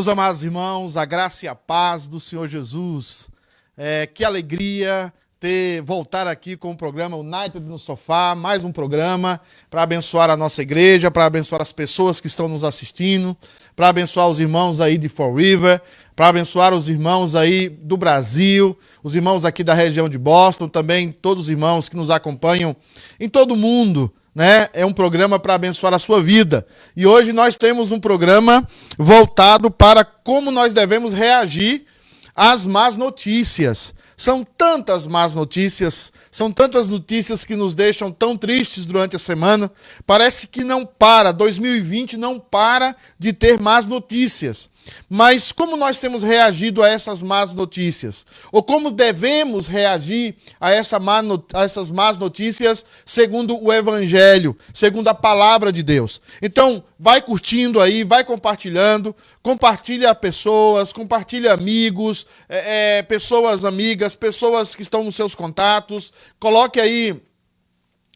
Meus amados irmãos, a graça e a paz do Senhor Jesus. É, que alegria ter voltar aqui com o programa United no Sofá, mais um programa para abençoar a nossa igreja, para abençoar as pessoas que estão nos assistindo, para abençoar os irmãos aí de Fall River, para abençoar os irmãos aí do Brasil, os irmãos aqui da região de Boston, também todos os irmãos que nos acompanham em todo o mundo né? É um programa para abençoar a sua vida. E hoje nós temos um programa voltado para como nós devemos reagir às más notícias. São tantas más notícias, são tantas notícias que nos deixam tão tristes durante a semana. Parece que não para, 2020 não para de ter más notícias. Mas como nós temos reagido a essas más notícias? Ou como devemos reagir a, essa má a essas más notícias segundo o Evangelho, segundo a palavra de Deus? Então, vai curtindo aí, vai compartilhando, compartilha pessoas, compartilha amigos, é, é, pessoas amigas, pessoas que estão nos seus contatos, coloque aí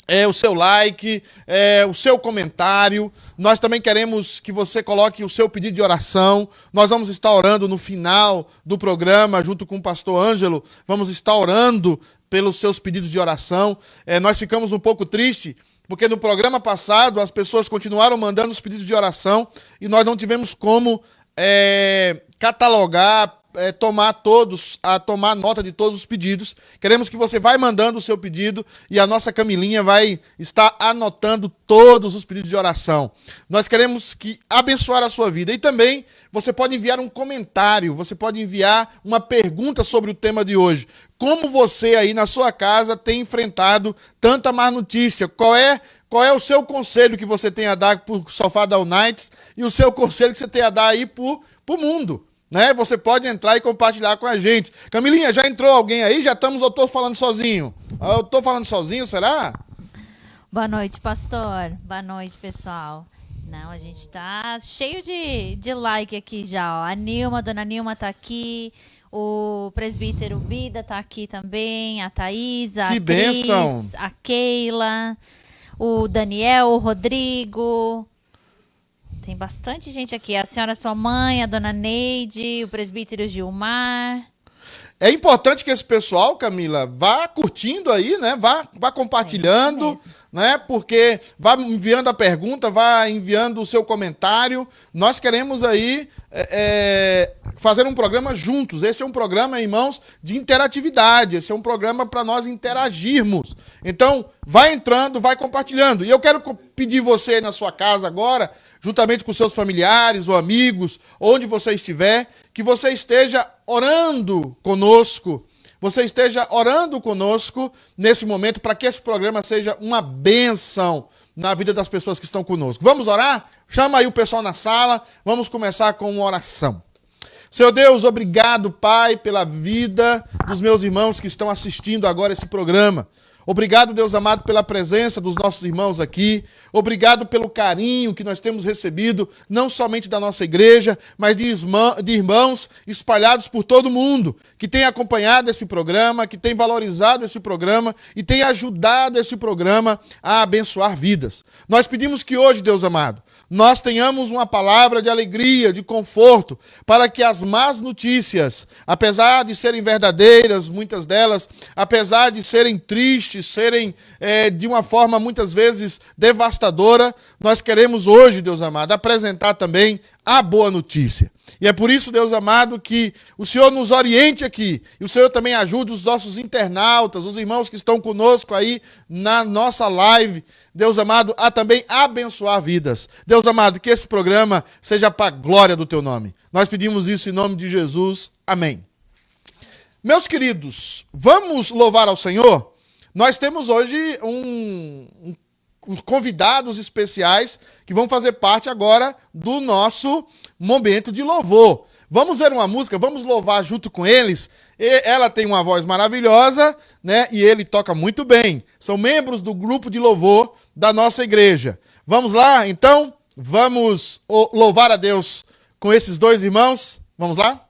é, o seu like, é, o seu comentário. Nós também queremos que você coloque o seu pedido de oração. Nós vamos estar orando no final do programa, junto com o pastor Ângelo. Vamos estar orando pelos seus pedidos de oração. É, nós ficamos um pouco tristes, porque no programa passado as pessoas continuaram mandando os pedidos de oração e nós não tivemos como é, catalogar, é, tomar todos, a tomar nota de todos os pedidos. Queremos que você vai mandando o seu pedido e a nossa Camilinha vai estar anotando todos os pedidos de oração. Nós queremos que abençoar a sua vida e também você pode enviar um comentário, você pode enviar uma pergunta sobre o tema de hoje. Como você aí na sua casa tem enfrentado tanta má notícia? Qual é qual é o seu conselho que você tem a dar para o Sofá da Unites e o seu conselho que você tem a dar aí para o mundo? Né? Você pode entrar e compartilhar com a gente. Camilinha, já entrou alguém aí? Já estamos ou estou falando sozinho? Eu estou falando sozinho, será? Boa noite, pastor. Boa noite, pessoal. Não, a gente está cheio de, de like aqui já, ó. A Nilma, a dona Nilma está aqui. O presbítero Bida está aqui também. A Thaisa, que a Cris, bênção. a Keila, o Daniel, o Rodrigo, tem bastante gente aqui. A senhora, sua mãe, a dona Neide, o presbítero Gilmar. É importante que esse pessoal, Camila, vá curtindo aí, né? Vá, vá compartilhando, é né? Porque vá enviando a pergunta, vá enviando o seu comentário. Nós queremos aí é, é, fazer um programa juntos. Esse é um programa, irmãos, de interatividade. Esse é um programa para nós interagirmos. Então, vai entrando, vai compartilhando. E eu quero pedir você na sua casa agora juntamente com seus familiares ou amigos, onde você estiver, que você esteja orando conosco, você esteja orando conosco nesse momento para que esse programa seja uma benção na vida das pessoas que estão conosco. Vamos orar? Chama aí o pessoal na sala, vamos começar com uma oração. Senhor Deus, obrigado, Pai, pela vida dos meus irmãos que estão assistindo agora esse programa. Obrigado, Deus amado, pela presença dos nossos irmãos aqui. Obrigado pelo carinho que nós temos recebido, não somente da nossa igreja, mas de, irmãos espalhados por todo o mundo, que têm acompanhado esse programa, que têm valorizado esse programa e têm ajudado esse programa a abençoar vidas. Nós pedimos que hoje, Deus amado, nós tenhamos uma palavra de alegria, de conforto, para que as más notícias, apesar de serem verdadeiras, muitas delas, apesar de serem tristes, serem é, de uma forma muitas vezes devastadora, nós queremos hoje, Deus amado, apresentar também a boa notícia. E é por isso, Deus amado, que o Senhor nos oriente aqui. E o Senhor também ajude os nossos internautas, os irmãos que estão conosco aí na nossa live. Deus amado, a também abençoar vidas. Deus amado, que esse programa seja para a glória do teu nome. Nós pedimos isso em nome de Jesus. Amém. Meus queridos, vamos louvar ao Senhor? Nós temos hoje um, um convidados especiais que vão fazer parte agora do nosso momento de louvor. Vamos ver uma música, vamos louvar junto com eles. E ela tem uma voz maravilhosa, né? E ele toca muito bem. São membros do grupo de louvor da nossa igreja. Vamos lá, então? Vamos louvar a Deus com esses dois irmãos? Vamos lá?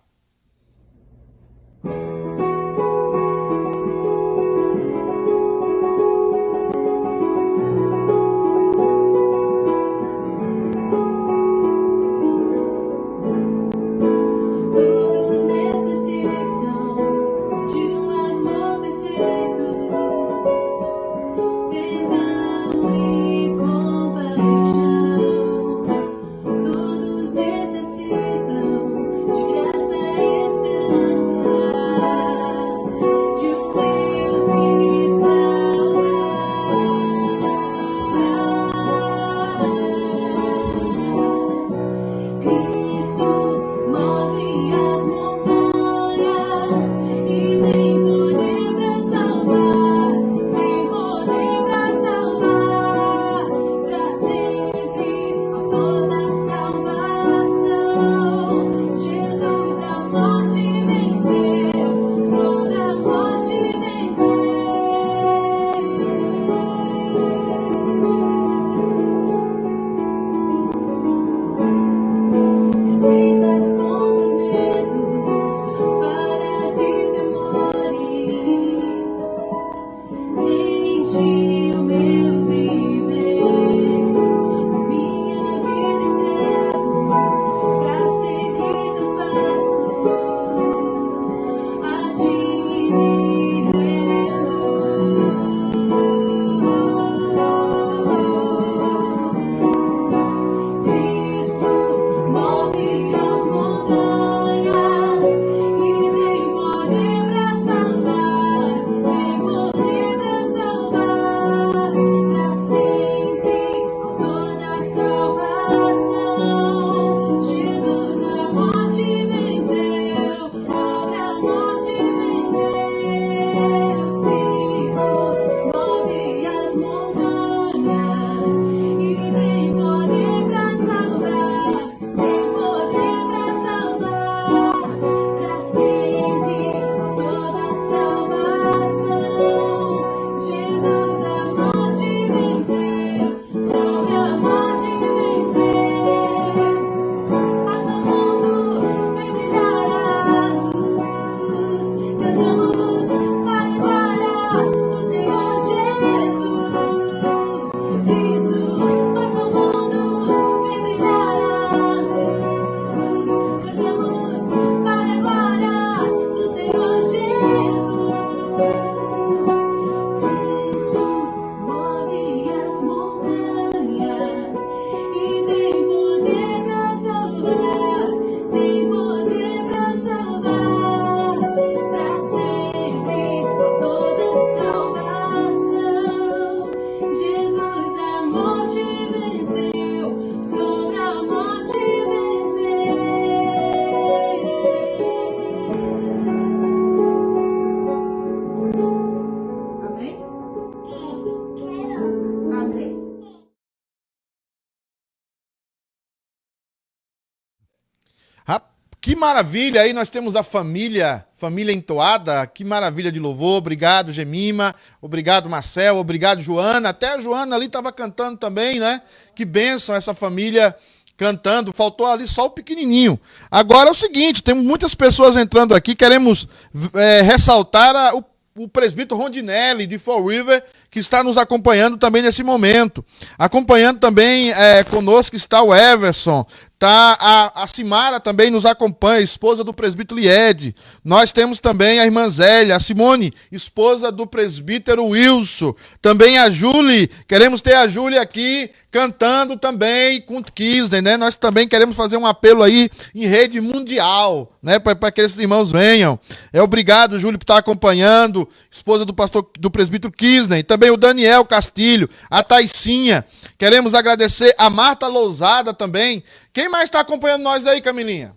Maravilha, aí nós temos a família, família entoada, que maravilha de louvor. Obrigado, Gemima. Obrigado, Marcel. Obrigado, Joana. Até a Joana ali estava cantando também, né? Que bênção essa família cantando. Faltou ali só o pequenininho. Agora é o seguinte, temos muitas pessoas entrando aqui. Queremos é, ressaltar a, o, o presbítero Rondinelli de Fall River, que está nos acompanhando também nesse momento. Acompanhando também é, conosco está o Everson, Tá, a, a Simara também nos acompanha, esposa do presbítero Lied. Nós temos também a irmã Zélia, a Simone, esposa do presbítero Wilson. Também a Julie, queremos ter a Julie aqui cantando também com Kisney, né? Nós também queremos fazer um apelo aí em rede mundial, né? Para que esses irmãos venham. É obrigado, Júlio, por estar acompanhando. Esposa do pastor do presbítero Kisney. Também o Daniel Castilho, a Taicinha. Queremos agradecer a Marta Lousada também, quem mais está acompanhando nós aí, Camilinha?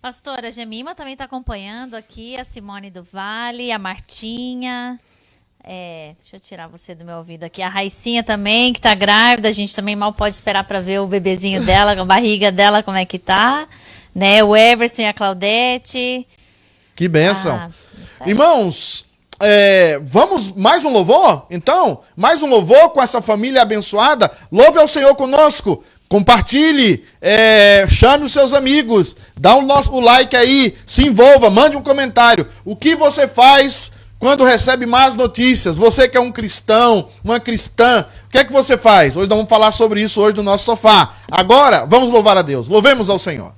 Pastora Gemima também está acompanhando aqui, a Simone do Vale, a Martinha. É, deixa eu tirar você do meu ouvido aqui. A Raicinha também, que está grávida. A gente também mal pode esperar para ver o bebezinho dela, a barriga dela, como é que tá. Né? O Everson e a Claudete. Que benção. Ah, Irmãos, é, vamos mais um louvor? Então, mais um louvor com essa família abençoada. Louve ao Senhor conosco. Compartilhe, é, chame os seus amigos, dá o nosso like aí, se envolva, mande um comentário. O que você faz quando recebe más notícias? Você que é um cristão, uma cristã, o que é que você faz? Hoje nós vamos falar sobre isso hoje no nosso sofá. Agora, vamos louvar a Deus. Louvemos ao Senhor.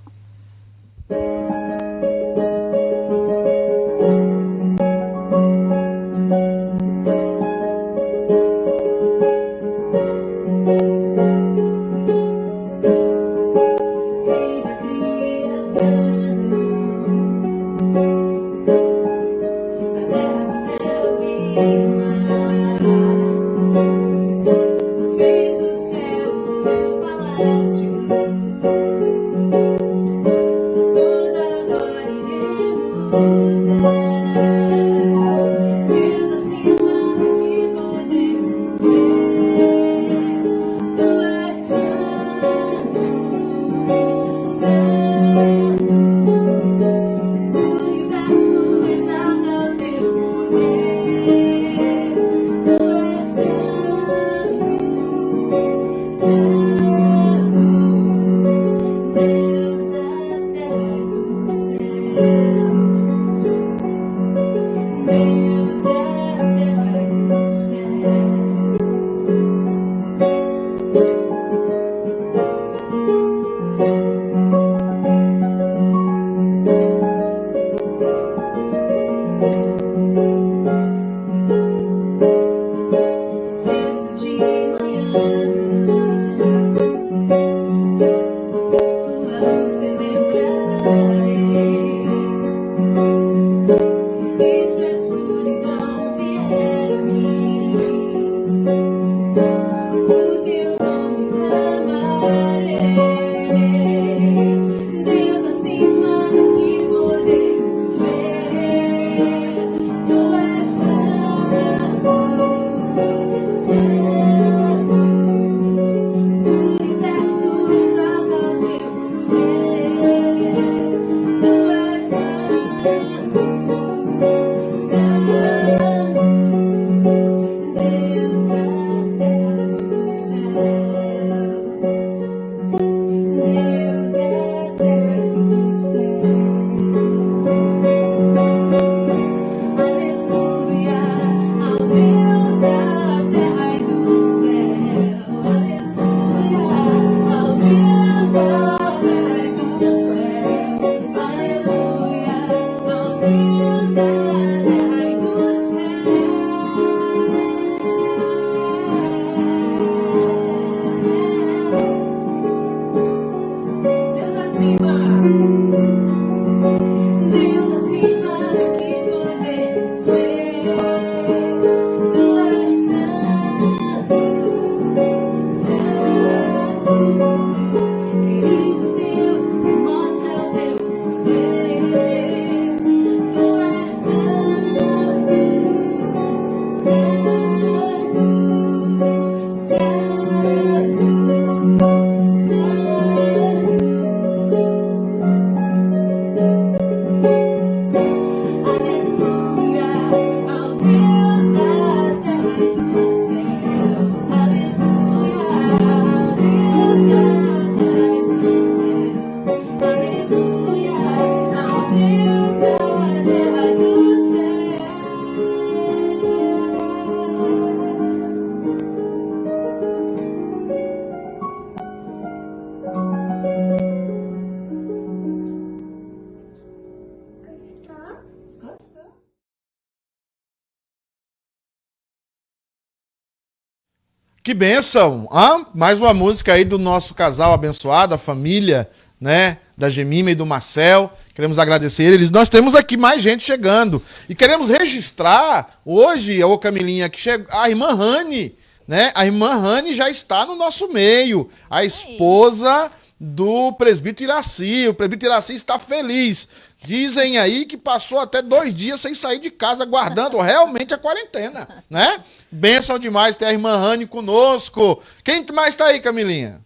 Que benção! Ah, mais uma música aí do nosso casal abençoado, a família, né? Da Gemima e do Marcel. Queremos agradecer eles. Nós temos aqui mais gente chegando. E queremos registrar hoje, ô Camilinha, que chegou. A irmã Rani, né? A irmã Rani já está no nosso meio. A esposa do presbítero Iraci. O presbítero Iraci está feliz. Dizem aí que passou até dois dias sem sair de casa, guardando realmente a quarentena, né? Benção demais ter a irmã Rani conosco. Quem mais está aí, Camilinha?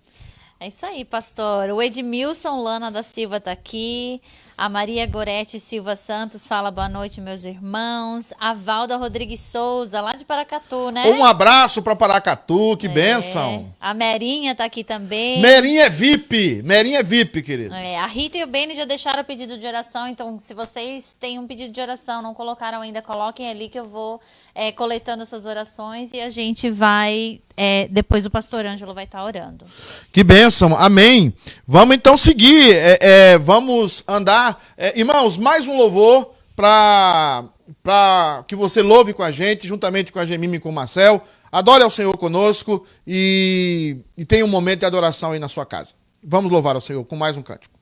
É isso aí, pastor. O Edmilson Lana da Silva está aqui. A Maria Gorete Silva Santos fala boa noite, meus irmãos. A Valda Rodrigues Souza, lá de Paracatu, né? Um abraço para Paracatu, que é. benção. A Merinha tá aqui também. Merinha é VIP, Merinha é VIP, querido. É, a Rita e o Beni já deixaram o pedido de oração, então se vocês têm um pedido de oração, não colocaram ainda, coloquem ali que eu vou é, coletando essas orações e a gente vai é, depois o pastor Ângelo vai estar tá orando. Que bênção, amém. Vamos então seguir, é, é, vamos andar é, irmãos, mais um louvor para que você louve com a gente, juntamente com a Gemime e com o Marcel. Adore ao Senhor conosco e, e tenha um momento de adoração aí na sua casa. Vamos louvar ao Senhor com mais um cântico.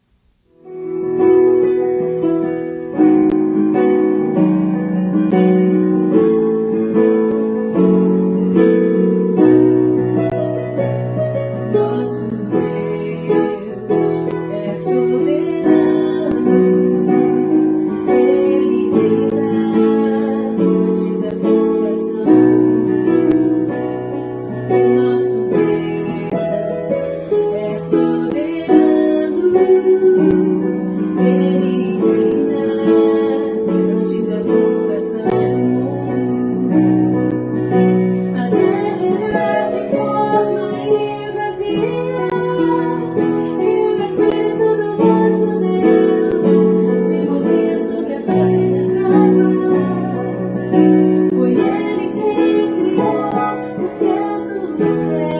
Que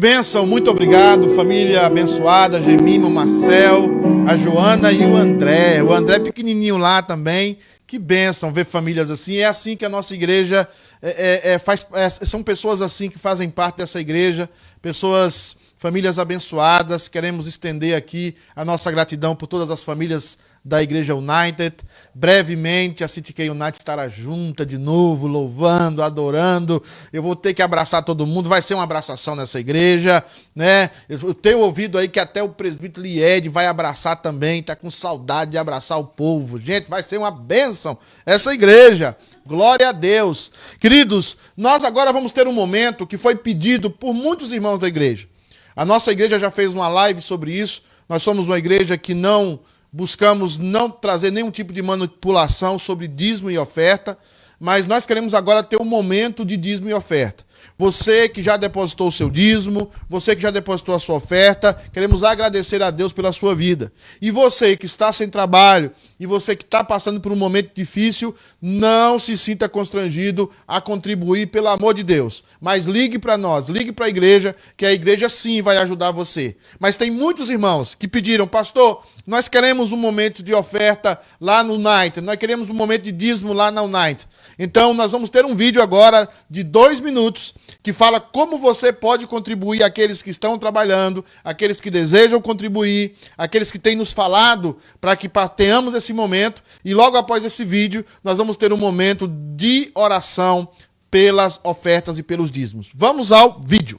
bênção, muito obrigado, família abençoada, Gemima, Marcel, a Joana e o André. O André pequenininho lá também. Que bênção ver famílias assim. É assim que a nossa igreja é, é, é faz. É, são pessoas assim que fazem parte dessa igreja, pessoas famílias abençoadas. Queremos estender aqui a nossa gratidão por todas as famílias da Igreja United. Brevemente a City K United estará junta de novo, louvando, adorando. Eu vou ter que abraçar todo mundo, vai ser uma abraçação nessa igreja, né? Eu tenho ouvido aí que até o presbítero Lied vai abraçar também, tá com saudade de abraçar o povo. Gente, vai ser uma bênção essa igreja. Glória a Deus. Queridos, nós agora vamos ter um momento que foi pedido por muitos irmãos da igreja. A nossa igreja já fez uma live sobre isso. Nós somos uma igreja que não buscamos não trazer nenhum tipo de manipulação sobre dízimo e oferta, mas nós queremos agora ter um momento de dízimo e oferta. Você que já depositou o seu dízimo, você que já depositou a sua oferta, queremos agradecer a Deus pela sua vida. E você que está sem trabalho, e você que está passando por um momento difícil, não se sinta constrangido a contribuir, pelo amor de Deus. Mas ligue para nós, ligue para a igreja, que a igreja sim vai ajudar você. Mas tem muitos irmãos que pediram, pastor, nós queremos um momento de oferta lá no Night, nós queremos um momento de dízimo lá na Night. Então, nós vamos ter um vídeo agora de dois minutos que fala como você pode contribuir aqueles que estão trabalhando, aqueles que desejam contribuir, aqueles que têm nos falado para que tenhamos esse momento. E logo após esse vídeo, nós vamos ter um momento de oração pelas ofertas e pelos dízimos. Vamos ao vídeo.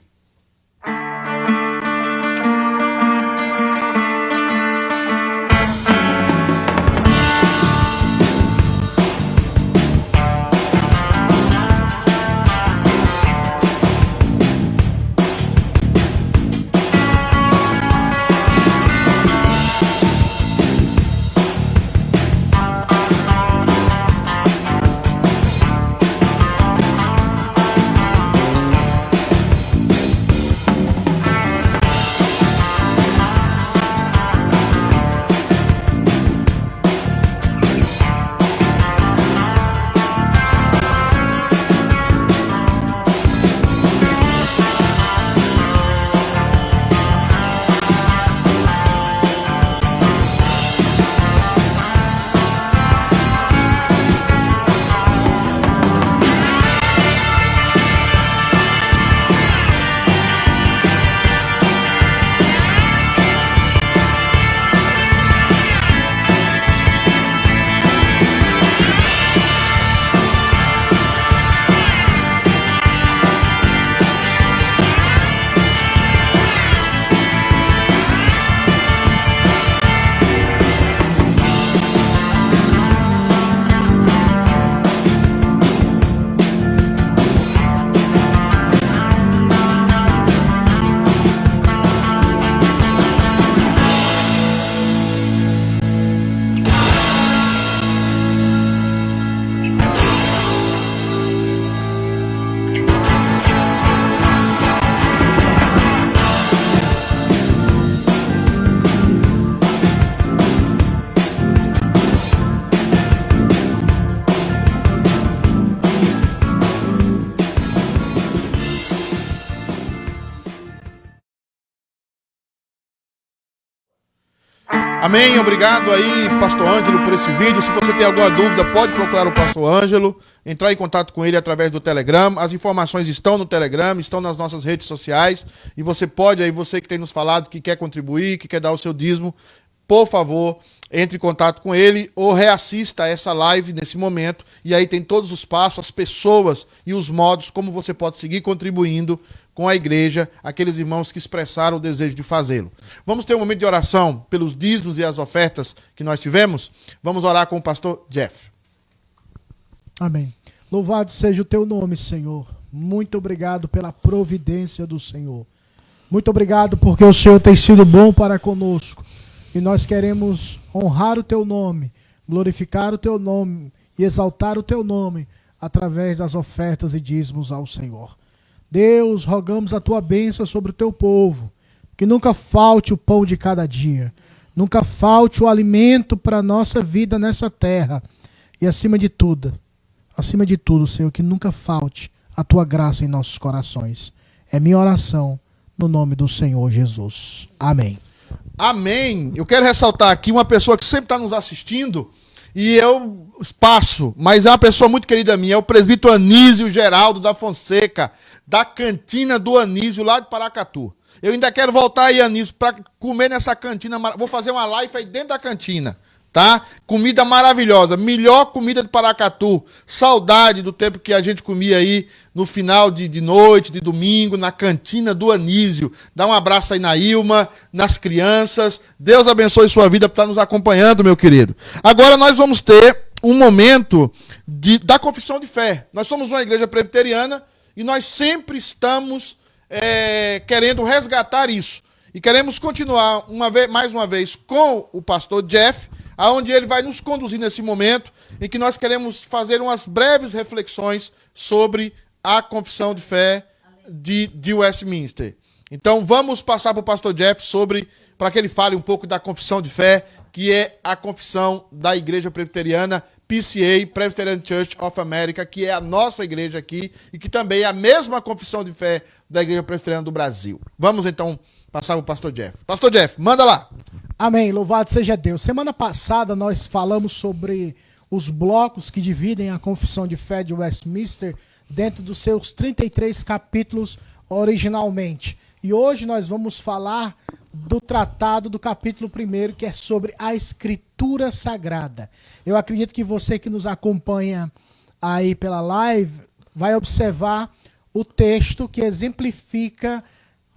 Amém. Obrigado aí, Pastor Ângelo, por esse vídeo. Se você tem alguma dúvida, pode procurar o Pastor Ângelo, entrar em contato com ele através do Telegram. As informações estão no Telegram, estão nas nossas redes sociais. E você pode aí, você que tem nos falado que quer contribuir, que quer dar o seu dízimo, por favor, entre em contato com ele ou reassista essa live nesse momento. E aí tem todos os passos, as pessoas e os modos como você pode seguir contribuindo com a igreja, aqueles irmãos que expressaram o desejo de fazê-lo. Vamos ter um momento de oração pelos dízimos e as ofertas que nós tivemos. Vamos orar com o pastor Jeff. Amém. Louvado seja o teu nome, Senhor. Muito obrigado pela providência do Senhor. Muito obrigado porque o Senhor tem sido bom para conosco. E nós queremos honrar o teu nome, glorificar o teu nome e exaltar o teu nome através das ofertas e dízimos ao Senhor. Deus, rogamos a tua bênção sobre o teu povo, que nunca falte o pão de cada dia, nunca falte o alimento para a nossa vida nessa terra. E acima de tudo, acima de tudo, Senhor, que nunca falte a tua graça em nossos corações. É minha oração no nome do Senhor Jesus. Amém. Amém. Eu quero ressaltar aqui uma pessoa que sempre está nos assistindo e eu espaço, mas é uma pessoa muito querida minha, é o presbítero Anísio Geraldo da Fonseca da cantina do Anísio, lá de Paracatu. Eu ainda quero voltar aí, Anísio, para comer nessa cantina. Vou fazer uma live aí dentro da cantina tá? Comida maravilhosa, melhor comida de Paracatu. Saudade do tempo que a gente comia aí no final de, de noite, de domingo, na cantina do Anísio. Dá um abraço aí na Ilma, nas crianças. Deus abençoe sua vida por estar nos acompanhando, meu querido. Agora nós vamos ter um momento de, da confissão de fé. Nós somos uma igreja presbiteriana e nós sempre estamos é, querendo resgatar isso. E queremos continuar uma vez, mais uma vez com o pastor Jeff, aonde ele vai nos conduzir nesse momento em que nós queremos fazer umas breves reflexões sobre a confissão de fé de, de Westminster. Então vamos passar para o pastor Jeff sobre para que ele fale um pouco da confissão de fé, que é a confissão da Igreja Presbiteriana PCA, Presbyterian Church of America, que é a nossa igreja aqui e que também é a mesma confissão de fé da Igreja Presbiteriana do Brasil. Vamos então passar para o pastor Jeff. Pastor Jeff, manda lá. Amém. Louvado seja Deus. Semana passada nós falamos sobre os blocos que dividem a confissão de fé de Westminster dentro dos seus 33 capítulos originalmente. E hoje nós vamos falar do tratado do capítulo 1, que é sobre a Escritura Sagrada. Eu acredito que você que nos acompanha aí pela live vai observar o texto que exemplifica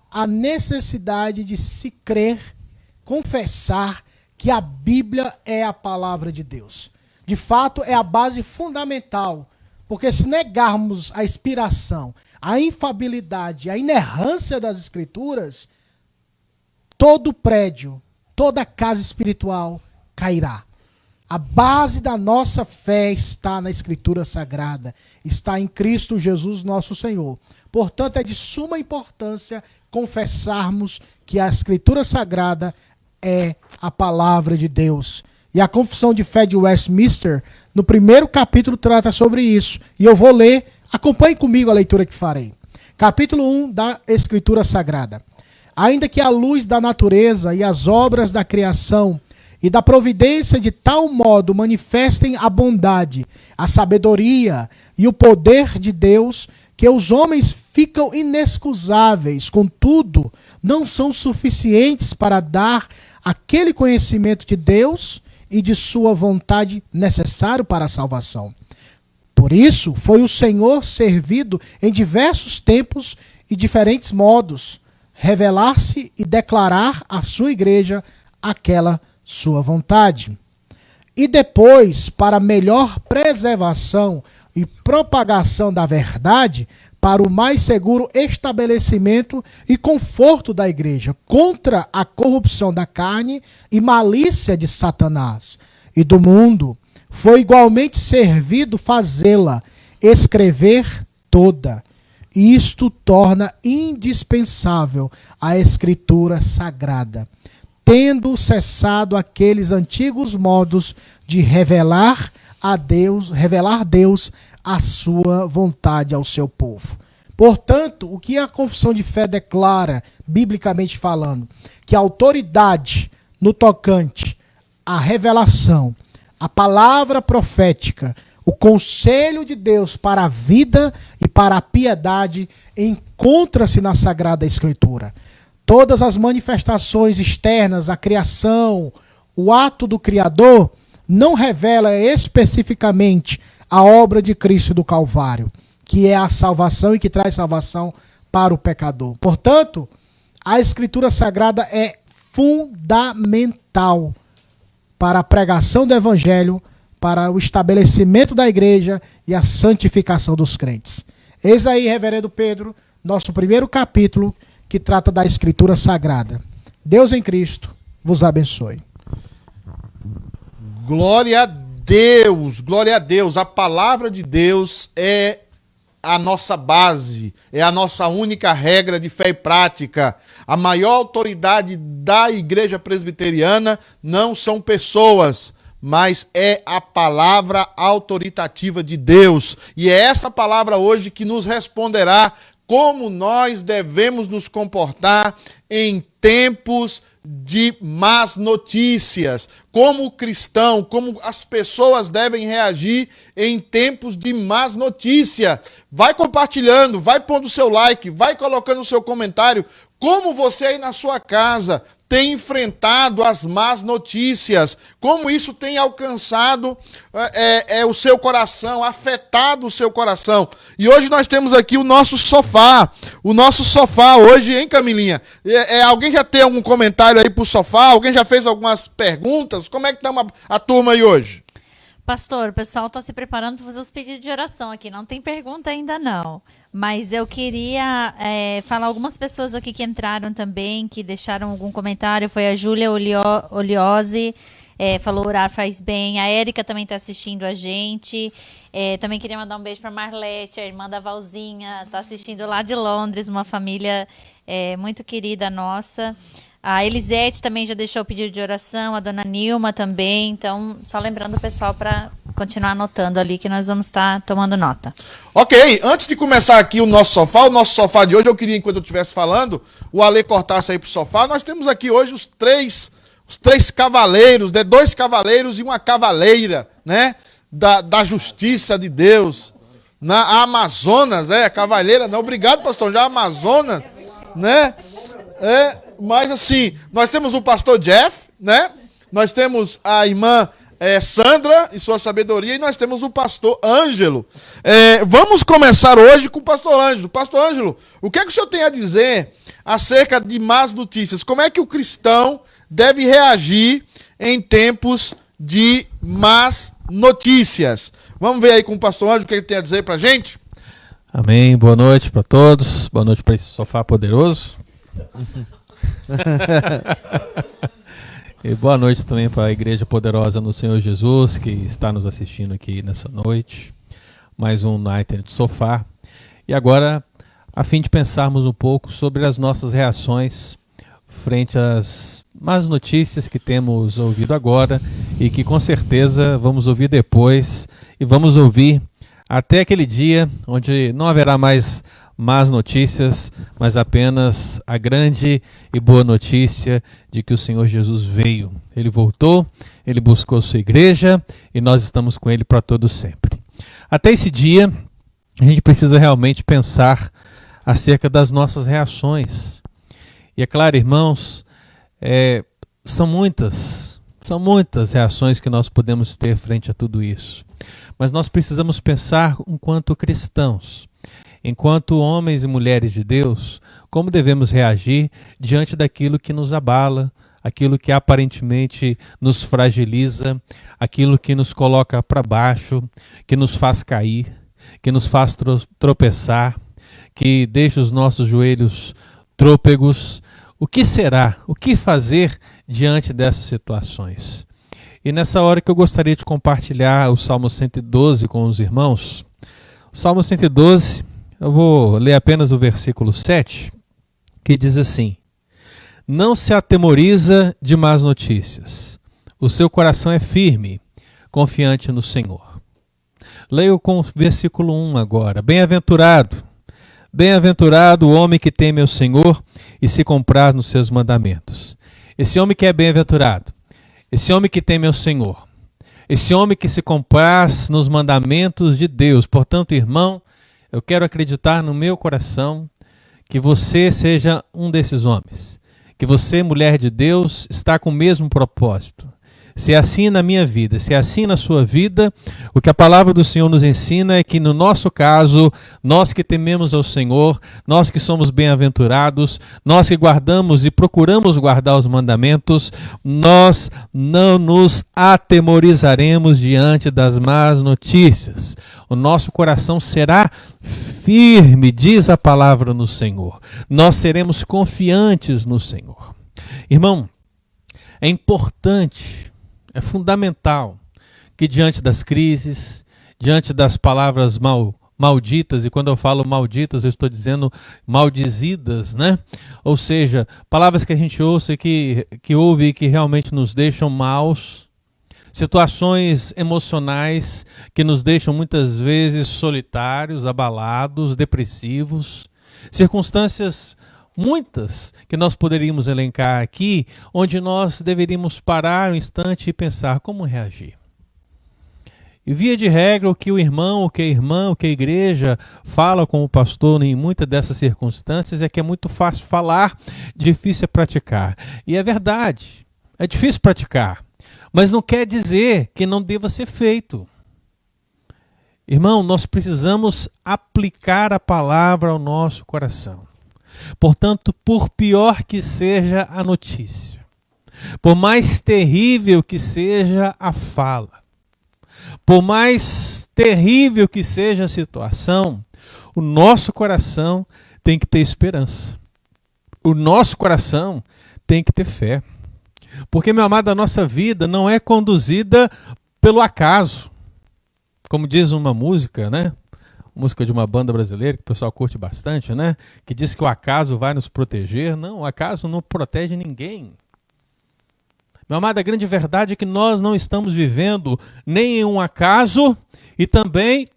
a necessidade de se crer confessar que a Bíblia é a palavra de Deus. De fato, é a base fundamental, porque se negarmos a inspiração, a infabilidade, a inerrância das Escrituras, todo prédio, toda casa espiritual cairá. A base da nossa fé está na Escritura Sagrada, está em Cristo Jesus, nosso Senhor. Portanto, é de suma importância confessarmos que a Escritura Sagrada é a palavra de Deus. E a confissão de fé de Westminster, no primeiro capítulo, trata sobre isso. E eu vou ler, acompanhe comigo a leitura que farei. Capítulo 1 da Escritura Sagrada. Ainda que a luz da natureza e as obras da criação e da providência de tal modo manifestem a bondade, a sabedoria e o poder de Deus, que os homens ficam inexcusáveis, contudo, não são suficientes para dar aquele conhecimento de Deus e de sua vontade necessário para a salvação. Por isso, foi o Senhor servido em diversos tempos e diferentes modos, revelar-se e declarar à sua igreja aquela sua vontade. E depois, para melhor preservação e propagação da verdade, para o mais seguro estabelecimento e conforto da igreja, contra a corrupção da carne e malícia de Satanás e do mundo. Foi igualmente servido fazê-la, escrever toda. Isto torna indispensável a escritura sagrada, tendo cessado aqueles antigos modos de revelar a Deus, revelar Deus a sua vontade ao seu povo. Portanto, o que a confissão de fé declara, biblicamente falando, que a autoridade no tocante à revelação, a palavra profética, o conselho de Deus para a vida e para a piedade encontra-se na Sagrada Escritura. Todas as manifestações externas, a criação, o ato do Criador, não revela especificamente a obra de Cristo do Calvário, que é a salvação e que traz salvação para o pecador. Portanto, a Escritura Sagrada é fundamental para a pregação do Evangelho, para o estabelecimento da igreja e a santificação dos crentes. Eis aí, Reverendo Pedro, nosso primeiro capítulo que trata da Escritura Sagrada. Deus em Cristo vos abençoe. Glória a Deus, glória a Deus. A palavra de Deus é a nossa base, é a nossa única regra de fé e prática. A maior autoridade da igreja presbiteriana não são pessoas, mas é a palavra autoritativa de Deus. E é essa palavra hoje que nos responderá como nós devemos nos comportar em tempos de más notícias, como o cristão, como as pessoas devem reagir em tempos de más notícia. Vai compartilhando, vai pondo seu like, vai colocando o seu comentário, Como você aí na sua casa tem enfrentado as más notícias, como isso tem alcançado é, é, é, o seu coração, afetado o seu coração. E hoje nós temos aqui o nosso sofá, o nosso sofá hoje, hein, Camilinha? É, é alguém já tem algum comentário aí pro sofá? Alguém já fez algumas perguntas? Como é que tá uma, a turma aí hoje? Pastor, o pessoal está se preparando para fazer os pedidos de oração aqui. Não tem pergunta ainda não. Mas eu queria é, falar algumas pessoas aqui que entraram também, que deixaram algum comentário. Foi a Júlia Oliose, é, falou orar faz bem. A Érica também está assistindo a gente. É, também queria mandar um beijo para Marlete, a irmã da Valzinha, está assistindo lá de Londres, uma família muito querida nossa. A Elisete também já deixou o pedido de oração, a dona Nilma também. Então, só lembrando o pessoal para continuar anotando ali que nós vamos estar tomando nota. Ok, antes de começar aqui o nosso sofá, o nosso sofá de hoje, eu queria, enquanto eu estivesse falando, o Ale cortasse aí pro sofá. Nós temos aqui hoje os três, os três cavaleiros, né? dois cavaleiros e uma cavaleira, né? Da, da justiça de Deus. Na Amazonas, é, cavaleira, não. Obrigado, pastor. Já Amazonas, né? É, mas assim, nós temos o pastor Jeff, né? Nós temos a irmã é, Sandra e sua sabedoria, e nós temos o pastor Ângelo. É, vamos começar hoje com o pastor Ângelo. Pastor Ângelo, o que é que o senhor tem a dizer acerca de más notícias? Como é que o cristão deve reagir em tempos de más notícias? Vamos ver aí com o pastor Ângelo o que ele tem a dizer pra gente? Amém. Boa noite para todos. Boa noite para esse sofá poderoso. e boa noite também para a Igreja Poderosa no Senhor Jesus, que está nos assistindo aqui nessa noite. Mais um Night de Sofá. E agora, a fim de pensarmos um pouco sobre as nossas reações frente às más notícias que temos ouvido agora e que com certeza vamos ouvir depois e vamos ouvir até aquele dia onde não haverá mais más notícias, mas apenas a grande e boa notícia de que o Senhor Jesus veio. Ele voltou, ele buscou sua igreja e nós estamos com ele para todo sempre. Até esse dia, a gente precisa realmente pensar acerca das nossas reações. E é claro, irmãos, é, são muitas, são muitas reações que nós podemos ter frente a tudo isso. Mas nós precisamos pensar enquanto cristãos enquanto homens e mulheres de Deus, como devemos reagir diante daquilo que nos abala, aquilo que aparentemente nos fragiliza, aquilo que nos coloca para baixo, que nos faz cair, que nos faz tropeçar, que deixa os nossos joelhos trôpegos. O que será? O que fazer diante dessas situações? E nessa hora que eu gostaria de compartilhar o Salmo 112 com os irmãos. O Salmo 112 eu vou ler apenas o versículo 7, que diz assim: Não se atemoriza de más notícias. O seu coração é firme, confiante no Senhor. Leio com o versículo 1 agora. Bem-aventurado, bem-aventurado o homem que teme ao Senhor e se comprar nos seus mandamentos. Esse homem que é bem-aventurado, esse homem que teme ao Senhor, esse homem que se compraz nos mandamentos de Deus. Portanto, irmão, eu quero acreditar no meu coração que você seja um desses homens. Que você, mulher de Deus, está com o mesmo propósito se é assim na minha vida, se é assim na sua vida, o que a palavra do Senhor nos ensina é que no nosso caso, nós que tememos ao Senhor, nós que somos bem-aventurados, nós que guardamos e procuramos guardar os mandamentos, nós não nos atemorizaremos diante das más notícias. O nosso coração será firme, diz a palavra no Senhor. Nós seremos confiantes no Senhor. Irmão, é importante é fundamental que diante das crises, diante das palavras mal malditas, e quando eu falo malditas, eu estou dizendo maldizidas, né? Ou seja, palavras que a gente ouça e que, que ouve e que realmente nos deixam maus, situações emocionais que nos deixam muitas vezes solitários, abalados, depressivos, circunstâncias muitas que nós poderíamos elencar aqui, onde nós deveríamos parar um instante e pensar como reagir. E via de regra, o que o irmão, o que a irmã, o que a igreja fala com o pastor em muitas dessas circunstâncias é que é muito fácil falar, difícil é praticar. E é verdade, é difícil praticar, mas não quer dizer que não deva ser feito. Irmão, nós precisamos aplicar a palavra ao nosso coração. Portanto, por pior que seja a notícia, por mais terrível que seja a fala, por mais terrível que seja a situação, o nosso coração tem que ter esperança. O nosso coração tem que ter fé. Porque, meu amado, a nossa vida não é conduzida pelo acaso. Como diz uma música, né? Música de uma banda brasileira que o pessoal curte bastante, né? Que diz que o acaso vai nos proteger. Não, o acaso não protege ninguém. Meu amado, a grande verdade é que nós não estamos vivendo nem em um acaso e também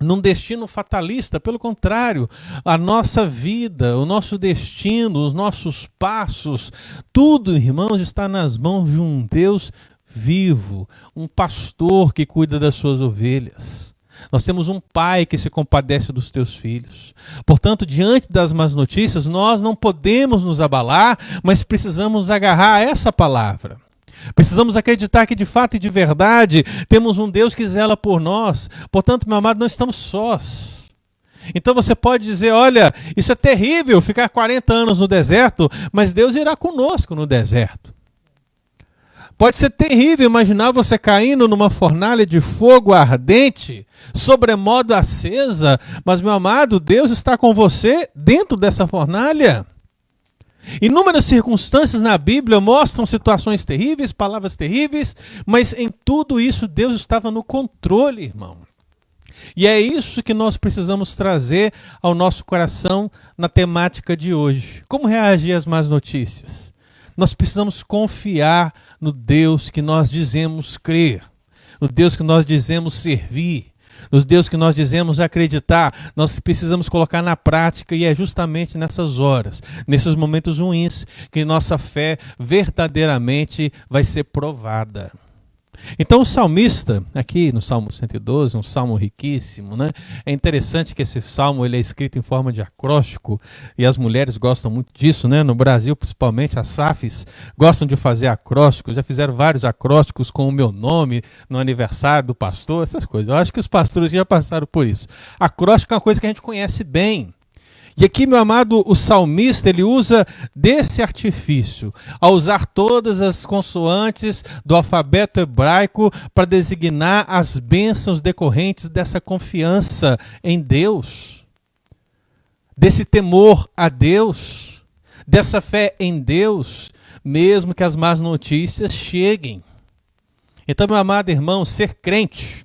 num destino fatalista. Pelo contrário, a nossa vida, o nosso destino, os nossos passos, tudo, irmãos, está nas mãos de um Deus vivo, um pastor que cuida das suas ovelhas. Nós temos um pai que se compadece dos teus filhos. Portanto, diante das más notícias, nós não podemos nos abalar, mas precisamos agarrar essa palavra. Precisamos acreditar que de fato e de verdade temos um Deus que zela por nós. Portanto, meu amado, não estamos sós. Então você pode dizer: olha, isso é terrível ficar 40 anos no deserto, mas Deus irá conosco no deserto. Pode ser terrível imaginar você caindo numa fornalha de fogo ardente, sobremodo acesa, mas, meu amado, Deus está com você dentro dessa fornalha. Inúmeras circunstâncias na Bíblia mostram situações terríveis, palavras terríveis, mas em tudo isso Deus estava no controle, irmão. E é isso que nós precisamos trazer ao nosso coração na temática de hoje. Como reagir às más notícias? Nós precisamos confiar no Deus que nós dizemos crer, no Deus que nós dizemos servir, no Deus que nós dizemos acreditar. Nós precisamos colocar na prática e é justamente nessas horas, nesses momentos ruins, que nossa fé verdadeiramente vai ser provada. Então o salmista, aqui no Salmo 112, um salmo riquíssimo, né? É interessante que esse salmo ele é escrito em forma de acróstico e as mulheres gostam muito disso, né? No Brasil, principalmente, as SAFs gostam de fazer acrósticos, já fizeram vários acrósticos com o meu nome no aniversário do pastor, essas coisas. Eu acho que os pastores já passaram por isso. Acróstico é uma coisa que a gente conhece bem. E aqui, meu amado, o salmista ele usa desse artifício, ao usar todas as consoantes do alfabeto hebraico para designar as bênçãos decorrentes dessa confiança em Deus, desse temor a Deus, dessa fé em Deus, mesmo que as más notícias cheguem. Então, meu amado irmão, ser crente,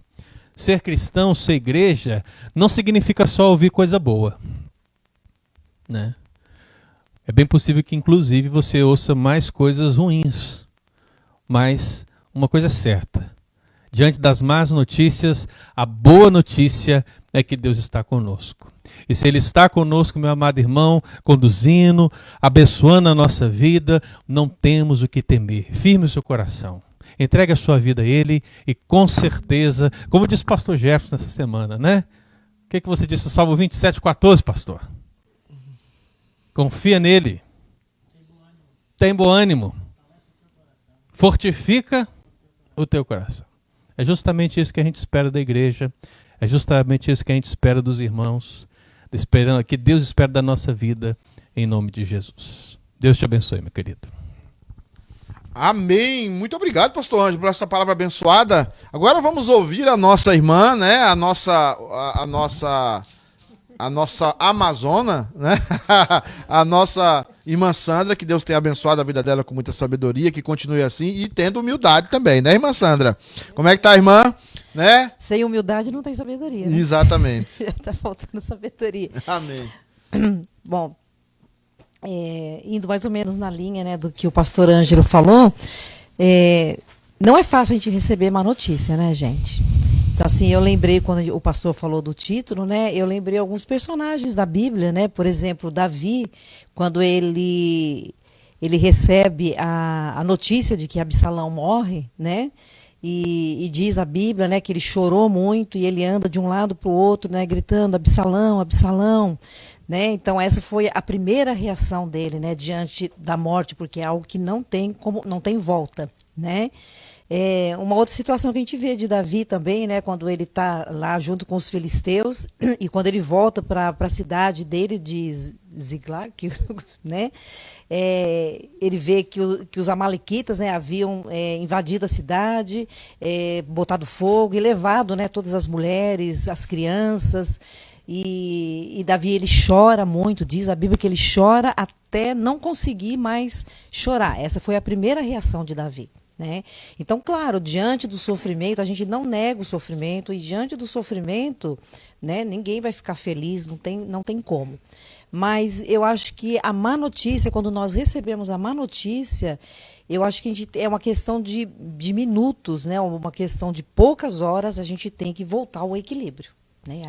ser cristão, ser igreja, não significa só ouvir coisa boa né? É bem possível que, inclusive, você ouça mais coisas ruins. Mas uma coisa é certa: diante das más notícias, a boa notícia é que Deus está conosco. E se Ele está conosco, meu amado irmão, conduzindo, abençoando a nossa vida, não temos o que temer. Firme o seu coração. Entregue a sua vida a Ele e com certeza, como disse o pastor Jefferson nessa semana, né? O que, que você disse no Salmo 27, 14, pastor? Confia nele. Tem bom ânimo. Fortifica o teu coração. É justamente isso que a gente espera da igreja. É justamente isso que a gente espera dos irmãos. Esperando que Deus espera da nossa vida em nome de Jesus. Deus te abençoe, meu querido. Amém. Muito obrigado, pastor Anjo, por essa palavra abençoada. Agora vamos ouvir a nossa irmã, né? A nossa a, a nossa a nossa Amazona, né? a nossa irmã Sandra, que Deus tenha abençoado a vida dela com muita sabedoria, que continue assim e tendo humildade também, né, irmã Sandra? Como é que tá, irmã? Né? Sem humildade não tem sabedoria. Né? Exatamente. tá faltando sabedoria. Amém. Bom, é, indo mais ou menos na linha né, do que o pastor Ângelo falou, é, não é fácil a gente receber uma notícia, né, gente? Então, assim, eu lembrei quando o pastor falou do título, né? Eu lembrei alguns personagens da Bíblia, né? Por exemplo, Davi, quando ele ele recebe a, a notícia de que Absalão morre, né? E, e, diz a Bíblia, né, que ele chorou muito e ele anda de um lado para o outro, né, gritando Absalão, Absalão, né? Então essa foi a primeira reação dele, né, diante da morte, porque é algo que não tem como, não tem volta, né? É, uma outra situação que a gente vê de Davi também, né, quando ele está lá junto com os filisteus e quando ele volta para a cidade dele de Ziglar, que, né, é, ele vê que, o, que os amalequitas né, haviam é, invadido a cidade, é, botado fogo e levado né, todas as mulheres, as crianças. E, e, Davi ele chora muito, diz a Bíblia que ele chora até não conseguir mais chorar. Essa foi a primeira reação de Davi. Né? Então, claro, diante do sofrimento, a gente não nega o sofrimento, e diante do sofrimento, né, ninguém vai ficar feliz, não tem, não tem como. Mas eu acho que a má notícia, quando nós recebemos a má notícia, eu acho que gente, é uma questão de, de minutos, né, uma questão de poucas horas, a gente tem que voltar ao equilíbrio. Né?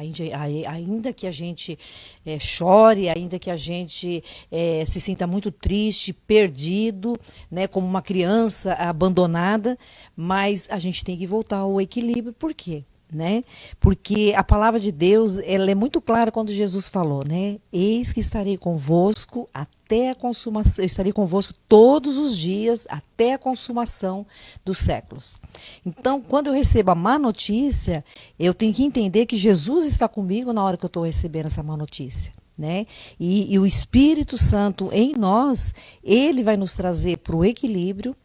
Ainda, que a gente é, chore, ainda que a gente é, se sinta muito triste, perdido, né? como uma criança abandonada, mas a gente tem que voltar ao equilíbrio. Por quê? Né? Porque a palavra de Deus ela é muito clara quando Jesus falou, né? Eis que estarei convosco até a consumação, eu estarei convosco todos os dias até a consumação dos séculos. Então, quando eu recebo a má notícia, eu tenho que entender que Jesus está comigo na hora que eu estou recebendo essa má notícia. Né? E, e o Espírito Santo em nós, ele vai nos trazer para o equilíbrio,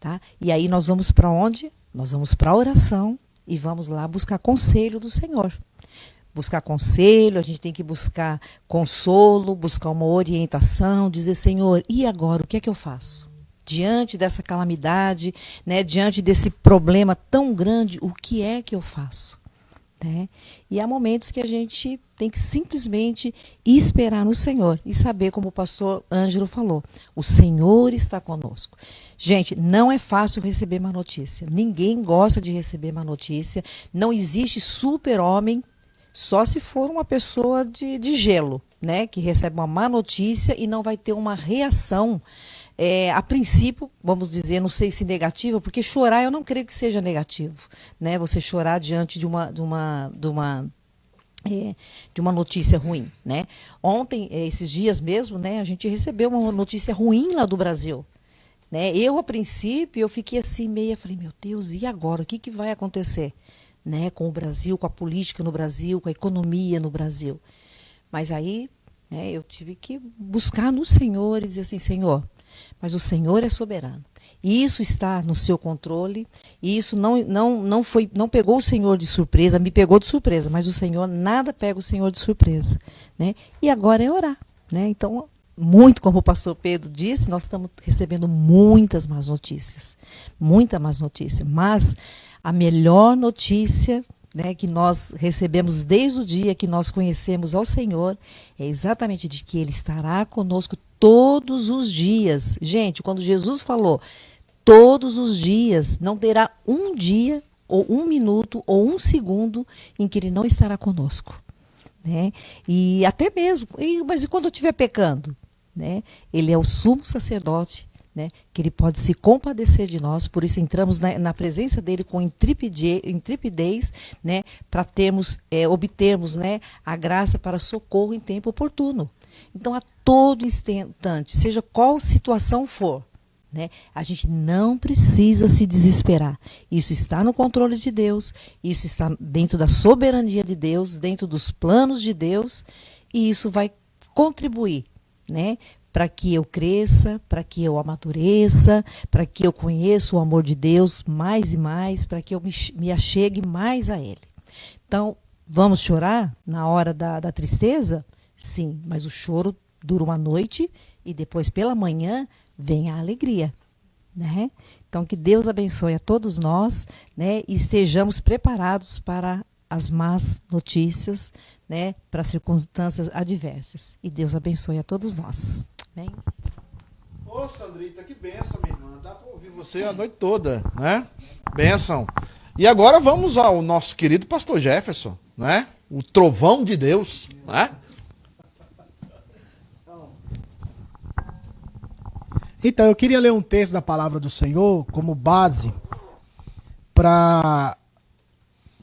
tá? E aí nós vamos para onde? Nós vamos para a oração e vamos lá buscar conselho do Senhor. Buscar conselho, a gente tem que buscar consolo, buscar uma orientação, dizer, Senhor, e agora o que é que eu faço? Diante dessa calamidade, né, diante desse problema tão grande, o que é que eu faço? Né? E há momentos que a gente tem que simplesmente esperar no Senhor e saber, como o pastor Ângelo falou, o Senhor está conosco. Gente, não é fácil receber uma notícia. Ninguém gosta de receber uma notícia. Não existe super-homem, só se for uma pessoa de, de gelo, né? Que recebe uma má notícia e não vai ter uma reação. É, a princípio, vamos dizer, não sei se negativa, porque chorar eu não creio que seja negativo, né? Você chorar diante de uma, de uma, de uma é, de uma notícia ruim, né? Ontem, é, esses dias mesmo, né, a gente recebeu uma notícia ruim lá do Brasil, né? Eu, a princípio, eu fiquei assim meia, falei, meu Deus, e agora? O que, que vai acontecer? Né? Com o Brasil, com a política no Brasil, com a economia no Brasil. Mas aí né, eu tive que buscar no Senhor e dizer assim, Senhor, mas o Senhor é soberano. E isso está no seu controle. E isso não, não, não foi, não pegou o Senhor de surpresa, me pegou de surpresa, mas o Senhor nada pega o Senhor de surpresa, né? E agora é orar, né? Então muito, como o pastor Pedro disse, nós estamos recebendo muitas más notícias. Muita más notícia. Mas a melhor notícia né, que nós recebemos desde o dia que nós conhecemos ao Senhor é exatamente de que Ele estará conosco todos os dias. Gente, quando Jesus falou todos os dias, não terá um dia, ou um minuto, ou um segundo em que Ele não estará conosco. Né? E até mesmo, e, mas e quando eu estiver pecando? Né? Ele é o sumo sacerdote, né? Que ele pode se compadecer de nós, por isso entramos na, na presença dele com intrepidez, né? Para termos, é, obtermos, né? A graça para socorro em tempo oportuno. Então, a todo instante, seja qual situação for, né? A gente não precisa se desesperar. Isso está no controle de Deus, isso está dentro da soberania de Deus, dentro dos planos de Deus, e isso vai contribuir né? Para que eu cresça, para que eu amadureça, para que eu conheça o amor de Deus mais e mais, para que eu me, me achegue mais a Ele. Então, vamos chorar na hora da, da tristeza? Sim, mas o choro dura uma noite e depois pela manhã vem a alegria, né? Então que Deus abençoe a todos nós, né? E estejamos preparados para as más notícias, né, para circunstâncias adversas. E Deus abençoe a todos nós. Amém? Ô, Sandrita, que benção, minha irmã. Dá para ouvir você a noite toda, né? Benção. E agora vamos ao nosso querido pastor Jefferson, né? O trovão de Deus, né? Então, eu queria ler um texto da palavra do Senhor como base para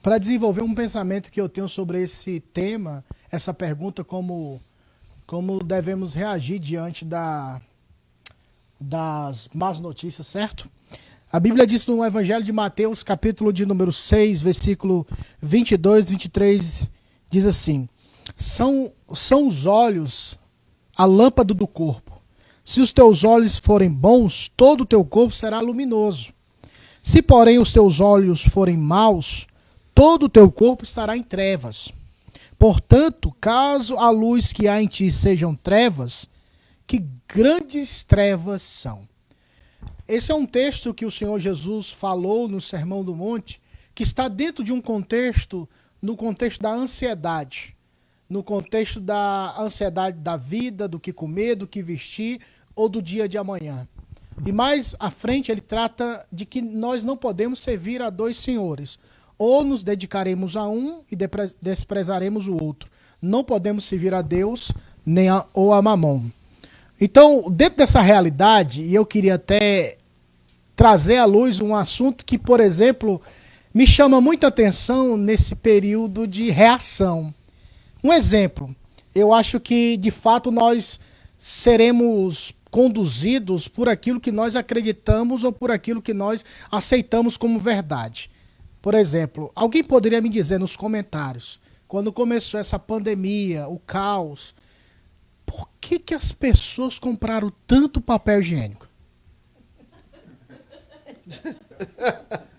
para desenvolver um pensamento que eu tenho sobre esse tema, essa pergunta como como devemos reagir diante da das más notícias, certo? A Bíblia diz no Evangelho de Mateus, capítulo de número 6, versículo 22, 23, diz assim: São, são os olhos a lâmpada do corpo. Se os teus olhos forem bons, todo o teu corpo será luminoso. Se, porém, os teus olhos forem maus, todo o teu corpo estará em trevas. Portanto, caso a luz que há em ti sejam trevas, que grandes trevas são. Esse é um texto que o Senhor Jesus falou no Sermão do Monte, que está dentro de um contexto, no contexto da ansiedade, no contexto da ansiedade da vida, do que comer, do que vestir ou do dia de amanhã. E mais à frente ele trata de que nós não podemos servir a dois senhores. Ou nos dedicaremos a um e desprezaremos o outro. Não podemos servir a Deus nem a, ou a Mamon. Então, dentro dessa realidade, e eu queria até trazer à luz um assunto que, por exemplo, me chama muita atenção nesse período de reação. Um exemplo, eu acho que de fato nós seremos conduzidos por aquilo que nós acreditamos ou por aquilo que nós aceitamos como verdade. Por exemplo, alguém poderia me dizer nos comentários, quando começou essa pandemia, o caos, por que, que as pessoas compraram tanto papel higiênico?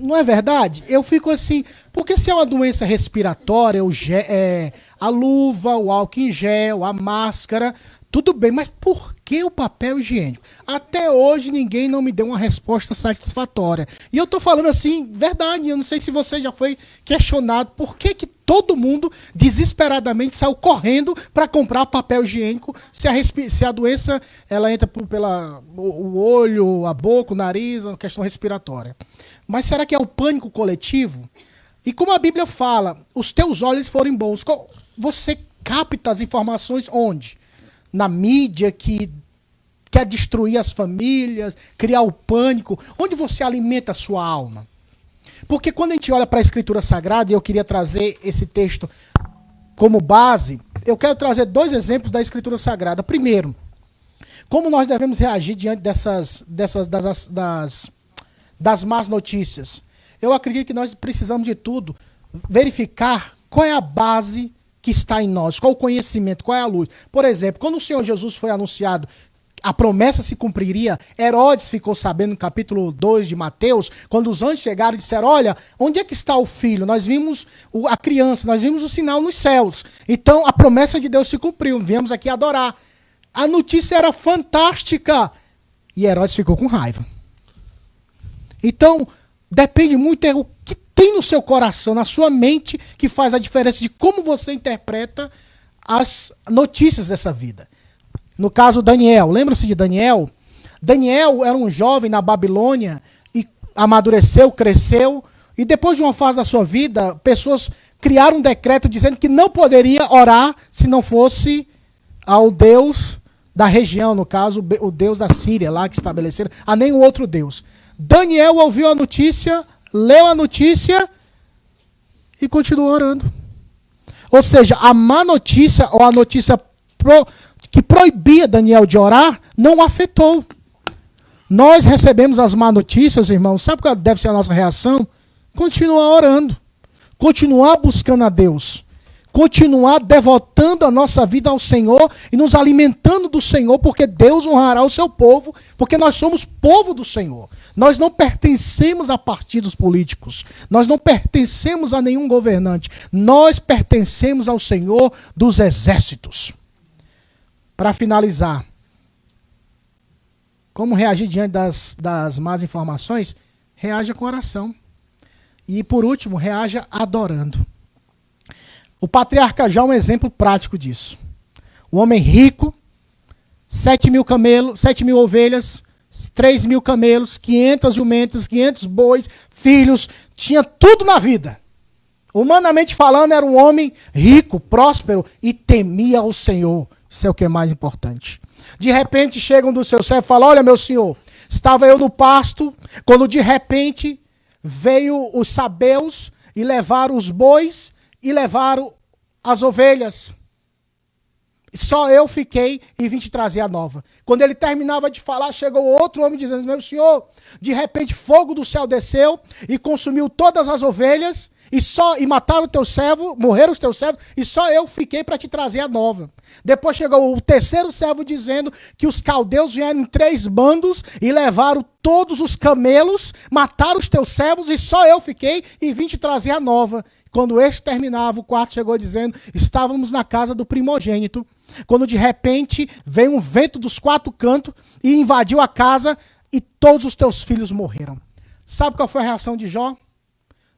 Não é verdade? Eu fico assim, porque se é uma doença respiratória, o ge, é, a luva, o álcool em gel, a máscara, tudo bem, mas por que o papel higiênico? Até hoje ninguém não me deu uma resposta satisfatória. E eu tô falando assim, verdade, eu não sei se você já foi questionado por que, que todo mundo desesperadamente saiu correndo para comprar papel higiênico se a, se a doença ela entra por, pela o olho, a boca, o nariz, a questão respiratória. Mas será que é o pânico coletivo? E como a Bíblia fala, os teus olhos forem bons, você capta as informações onde? Na mídia que quer destruir as famílias, criar o pânico, onde você alimenta a sua alma? Porque quando a gente olha para a Escritura Sagrada, e eu queria trazer esse texto como base, eu quero trazer dois exemplos da Escritura Sagrada. Primeiro, como nós devemos reagir diante dessas, dessas das, das, das más notícias. Eu acredito que nós precisamos de tudo verificar qual é a base que está em nós, qual o conhecimento, qual é a luz. Por exemplo, quando o Senhor Jesus foi anunciado a promessa se cumpriria. Herodes ficou sabendo no capítulo 2 de Mateus, quando os anjos chegaram e disseram: Olha, onde é que está o filho? Nós vimos a criança, nós vimos o sinal nos céus. Então a promessa de Deus se cumpriu, viemos aqui adorar. A notícia era fantástica. E Herodes ficou com raiva. Então, depende muito é o que tem no seu coração, na sua mente, que faz a diferença de como você interpreta as notícias dessa vida. No caso Daniel, lembram-se de Daniel? Daniel era um jovem na Babilônia e amadureceu, cresceu, e depois de uma fase da sua vida, pessoas criaram um decreto dizendo que não poderia orar se não fosse ao Deus da região, no caso, o Deus da Síria, lá que estabeleceram, a nenhum outro Deus. Daniel ouviu a notícia, leu a notícia e continuou orando. Ou seja, a má notícia ou a notícia pro, que proibia Daniel de orar, não afetou. Nós recebemos as má notícias, irmãos. Sabe qual deve ser a nossa reação? Continuar orando. Continuar buscando a Deus. Continuar devotando a nossa vida ao Senhor e nos alimentando do Senhor, porque Deus honrará o seu povo, porque nós somos povo do Senhor. Nós não pertencemos a partidos políticos. Nós não pertencemos a nenhum governante. Nós pertencemos ao Senhor dos exércitos. Para finalizar, como reagir diante das, das más informações? Reaja com oração. E por último, reaja adorando. O patriarca já é um exemplo prático disso. Um homem rico, 7 mil camelos, 7 mil ovelhas, 3 mil camelos, 500 jumentas, 500 bois, filhos, tinha tudo na vida. Humanamente falando, era um homem rico, próspero e temia o Senhor. Isso é o que é mais importante. De repente chegam do seu servo e falam: Olha, meu senhor, estava eu no pasto, quando de repente veio os sabeus e levaram os bois e levaram as ovelhas. Só eu fiquei e vim te trazer a nova. Quando ele terminava de falar, chegou outro homem dizendo: Meu senhor, de repente fogo do céu desceu e consumiu todas as ovelhas e só e mataram o teu servo, morreram os teus servos, e só eu fiquei para te trazer a nova. Depois chegou o terceiro servo dizendo que os caldeus vieram em três bandos e levaram todos os camelos, mataram os teus servos, e só eu fiquei e vim te trazer a nova. Quando este terminava, o quarto chegou dizendo: Estávamos na casa do primogênito. Quando de repente veio um vento dos quatro cantos e invadiu a casa, e todos os teus filhos morreram. Sabe qual foi a reação de Jó?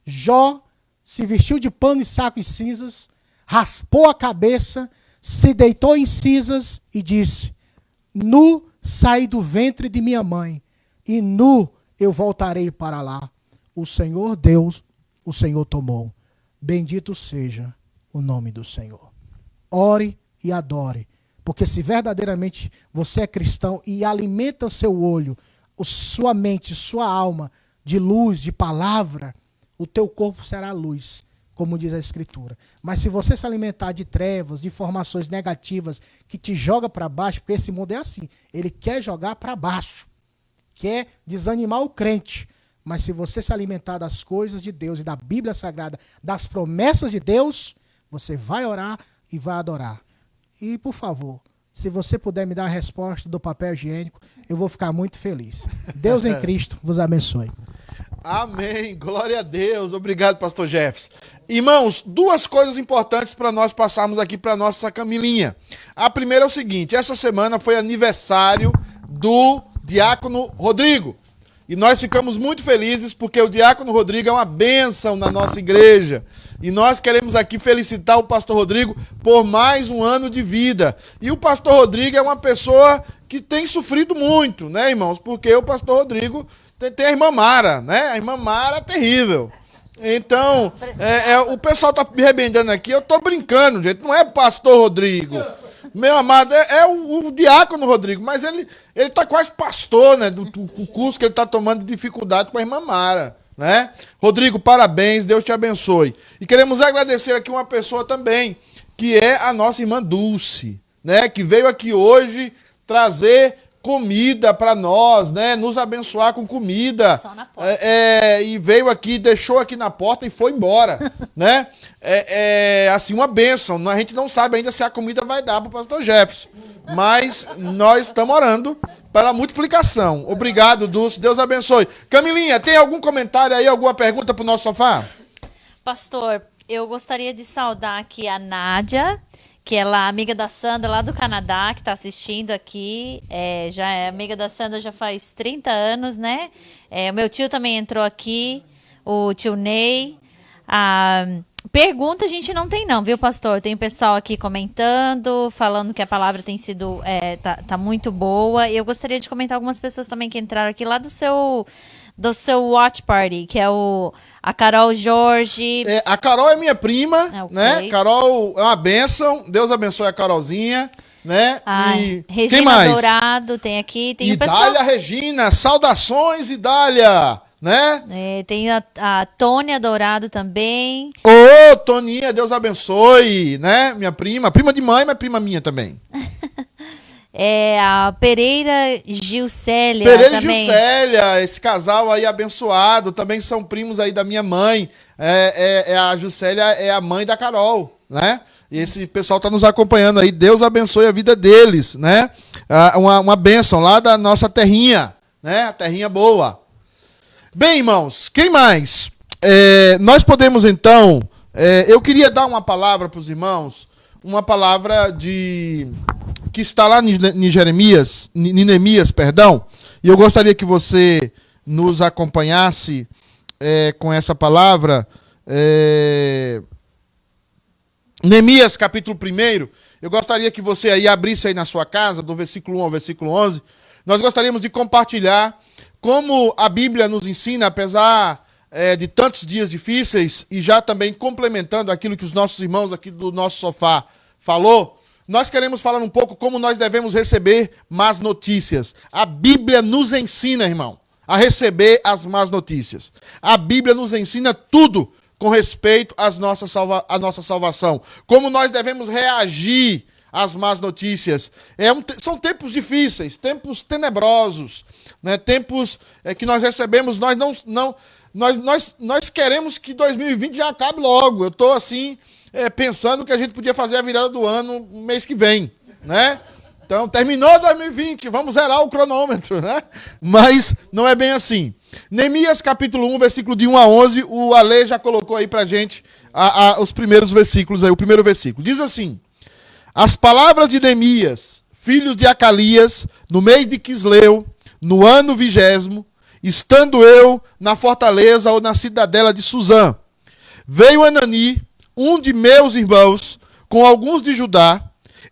Jó se vestiu de pano e saco e cinzas, raspou a cabeça, se deitou em cinzas e disse: Nu saí do ventre de minha mãe, e nu eu voltarei para lá. O Senhor Deus, o Senhor tomou. Bendito seja o nome do Senhor. Ore e adore, porque se verdadeiramente você é cristão e alimenta o seu olho, sua mente, sua alma de luz, de palavra, o teu corpo será luz, como diz a Escritura. Mas se você se alimentar de trevas, de informações negativas que te joga para baixo, porque esse mundo é assim, ele quer jogar para baixo, quer desanimar o crente. Mas se você se alimentar das coisas de Deus e da Bíblia Sagrada, das promessas de Deus, você vai orar e vai adorar. E por favor, se você puder me dar a resposta do papel higiênico, eu vou ficar muito feliz. Deus em Cristo vos abençoe. Amém. Glória a Deus. Obrigado, pastor Jefferson. Irmãos, duas coisas importantes para nós passarmos aqui para nossa Camilinha. A primeira é o seguinte: essa semana foi aniversário do diácono Rodrigo. E nós ficamos muito felizes porque o diácono Rodrigo é uma bênção na nossa igreja. E nós queremos aqui felicitar o pastor Rodrigo por mais um ano de vida. E o pastor Rodrigo é uma pessoa que tem sofrido muito, né, irmãos? Porque o pastor Rodrigo tem, tem a irmã Mara, né? A irmã Mara é terrível. Então, é, é, o pessoal tá me arrebentando aqui, eu tô brincando, gente. Não é pastor Rodrigo. Meu amado, é, é o, o, diácono Rodrigo, mas ele, ele tá quase pastor, né? Do, do, curso que ele tá tomando de dificuldade com a irmã Mara. Né? Rodrigo, parabéns, Deus te abençoe. E queremos agradecer aqui uma pessoa também, que é a nossa irmã Dulce, né? Que veio aqui hoje trazer comida para nós, né? Nos abençoar com comida. Só na porta. É, é, e veio aqui, deixou aqui na porta e foi embora, né? É, é, assim, uma bênção. A gente não sabe ainda se a comida vai dar para o pastor Jefferson. Mas nós estamos orando pela multiplicação. Obrigado, Dulce. Deus abençoe. Camilinha, tem algum comentário aí, alguma pergunta para o nosso sofá? Pastor, eu gostaria de saudar aqui a Nádia que ela é amiga da Sandra lá do Canadá, que está assistindo aqui. É, já é amiga da Sandra já faz 30 anos, né? É, o meu tio também entrou aqui, o tio Ney. Ah, pergunta a gente não tem não, viu, pastor? Tem pessoal aqui comentando, falando que a palavra tem sido, é, tá, tá muito boa. E eu gostaria de comentar algumas pessoas também que entraram aqui lá do seu do seu watch party, que é o a Carol Jorge. É, a Carol é minha prima, é, okay. né? Carol é uma bênção. Deus abençoe a Carolzinha. Né? e Regina quem mais? Dourado tem aqui. Tem Idália pessoal... Regina, saudações, Idália! Né? É, tem a, a Tônia Dourado também. Ô, oh, Toninha, Deus abençoe, né? Minha prima, prima de mãe, mas prima minha também. É a Pereira Gilcélia Pereira também. Gilcélia, esse casal aí abençoado, também são primos aí da minha mãe. É, é, é a Gilcélia é a mãe da Carol, né? E esse pessoal está nos acompanhando aí. Deus abençoe a vida deles, né? Ah, uma, uma bênção lá da nossa terrinha, né? A terrinha boa. Bem, irmãos, quem mais? É, nós podemos então. É, eu queria dar uma palavra para os irmãos, uma palavra de que está lá em Jeremias, em Neemias, perdão, e eu gostaria que você nos acompanhasse é, com essa palavra. É... Neemias, capítulo 1. Eu gostaria que você aí abrisse aí na sua casa, do versículo 1 ao versículo 11. Nós gostaríamos de compartilhar como a Bíblia nos ensina, apesar é, de tantos dias difíceis, e já também complementando aquilo que os nossos irmãos aqui do nosso sofá falou, nós queremos falar um pouco como nós devemos receber más notícias. A Bíblia nos ensina, irmão. a receber as más notícias. A Bíblia nos ensina tudo com respeito às nossas salva à nossa salvação. Como nós devemos reagir às más notícias. É um, são tempos difíceis, tempos tenebrosos, né? tempos é, que nós recebemos, nós não. não nós, nós, nós queremos que 2020 já acabe logo. Eu estou assim, é, pensando que a gente podia fazer a virada do ano mês que vem. Né? Então, terminou 2020, vamos zerar o cronômetro, né? Mas não é bem assim. Neemias capítulo 1, versículo de 1 a 11, o Ale já colocou aí pra gente a, a, os primeiros versículos aí, o primeiro versículo. Diz assim: As palavras de Neemias, filhos de Acalias, no mês de Quisleu, no ano vigésimo, estando eu na fortaleza ou na cidadela de Suzã, veio Anani, um de meus irmãos, com alguns de Judá,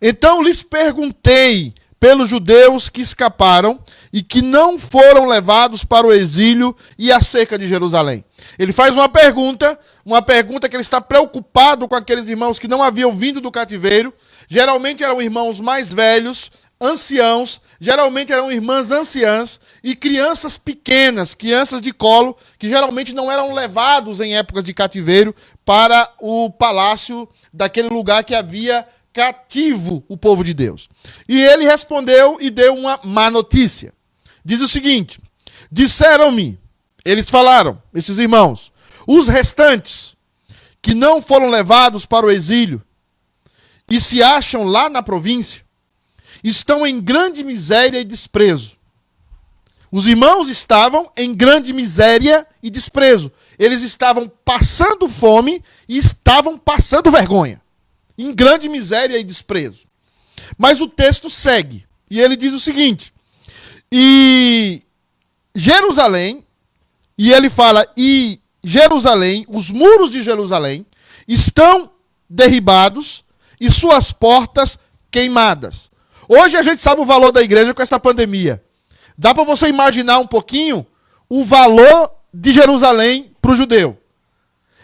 então lhes perguntei pelos judeus que escaparam e que não foram levados para o exílio e acerca de Jerusalém. Ele faz uma pergunta, uma pergunta que ele está preocupado com aqueles irmãos que não haviam vindo do cativeiro. Geralmente eram irmãos mais velhos, anciãos, geralmente eram irmãs anciãs e crianças pequenas, crianças de colo, que geralmente não eram levados em épocas de cativeiro para o palácio daquele lugar que havia cativo o povo de Deus. E ele respondeu e deu uma má notícia. Diz o seguinte: Disseram-me, eles falaram, esses irmãos, os restantes que não foram levados para o exílio e se acham lá na província, estão em grande miséria e desprezo. Os irmãos estavam em grande miséria e desprezo. Eles estavam passando fome e estavam passando vergonha em grande miséria e desprezo. Mas o texto segue, e ele diz o seguinte: E Jerusalém, e ele fala, e Jerusalém, os muros de Jerusalém estão derribados e suas portas queimadas. Hoje a gente sabe o valor da igreja com essa pandemia. Dá para você imaginar um pouquinho o valor de Jerusalém para o judeu.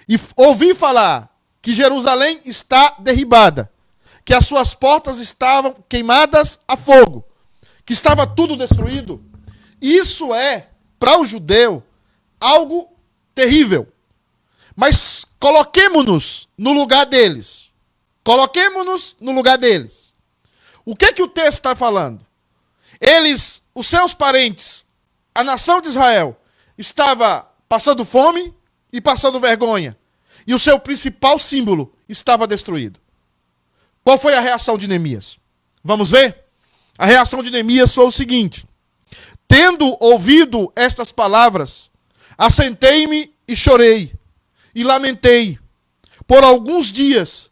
E ouvir falar que Jerusalém está derribada, que as suas portas estavam queimadas a fogo, que estava tudo destruído. Isso é, para o judeu, algo terrível. Mas coloquemos-nos no lugar deles. Coloquemos-nos no lugar deles. O que que o texto está falando? Eles, os seus parentes, a nação de Israel, estava passando fome e passando vergonha e o seu principal símbolo estava destruído. Qual foi a reação de Neemias? Vamos ver? A reação de Neemias foi o seguinte: Tendo ouvido estas palavras, assentei-me e chorei, e lamentei por alguns dias,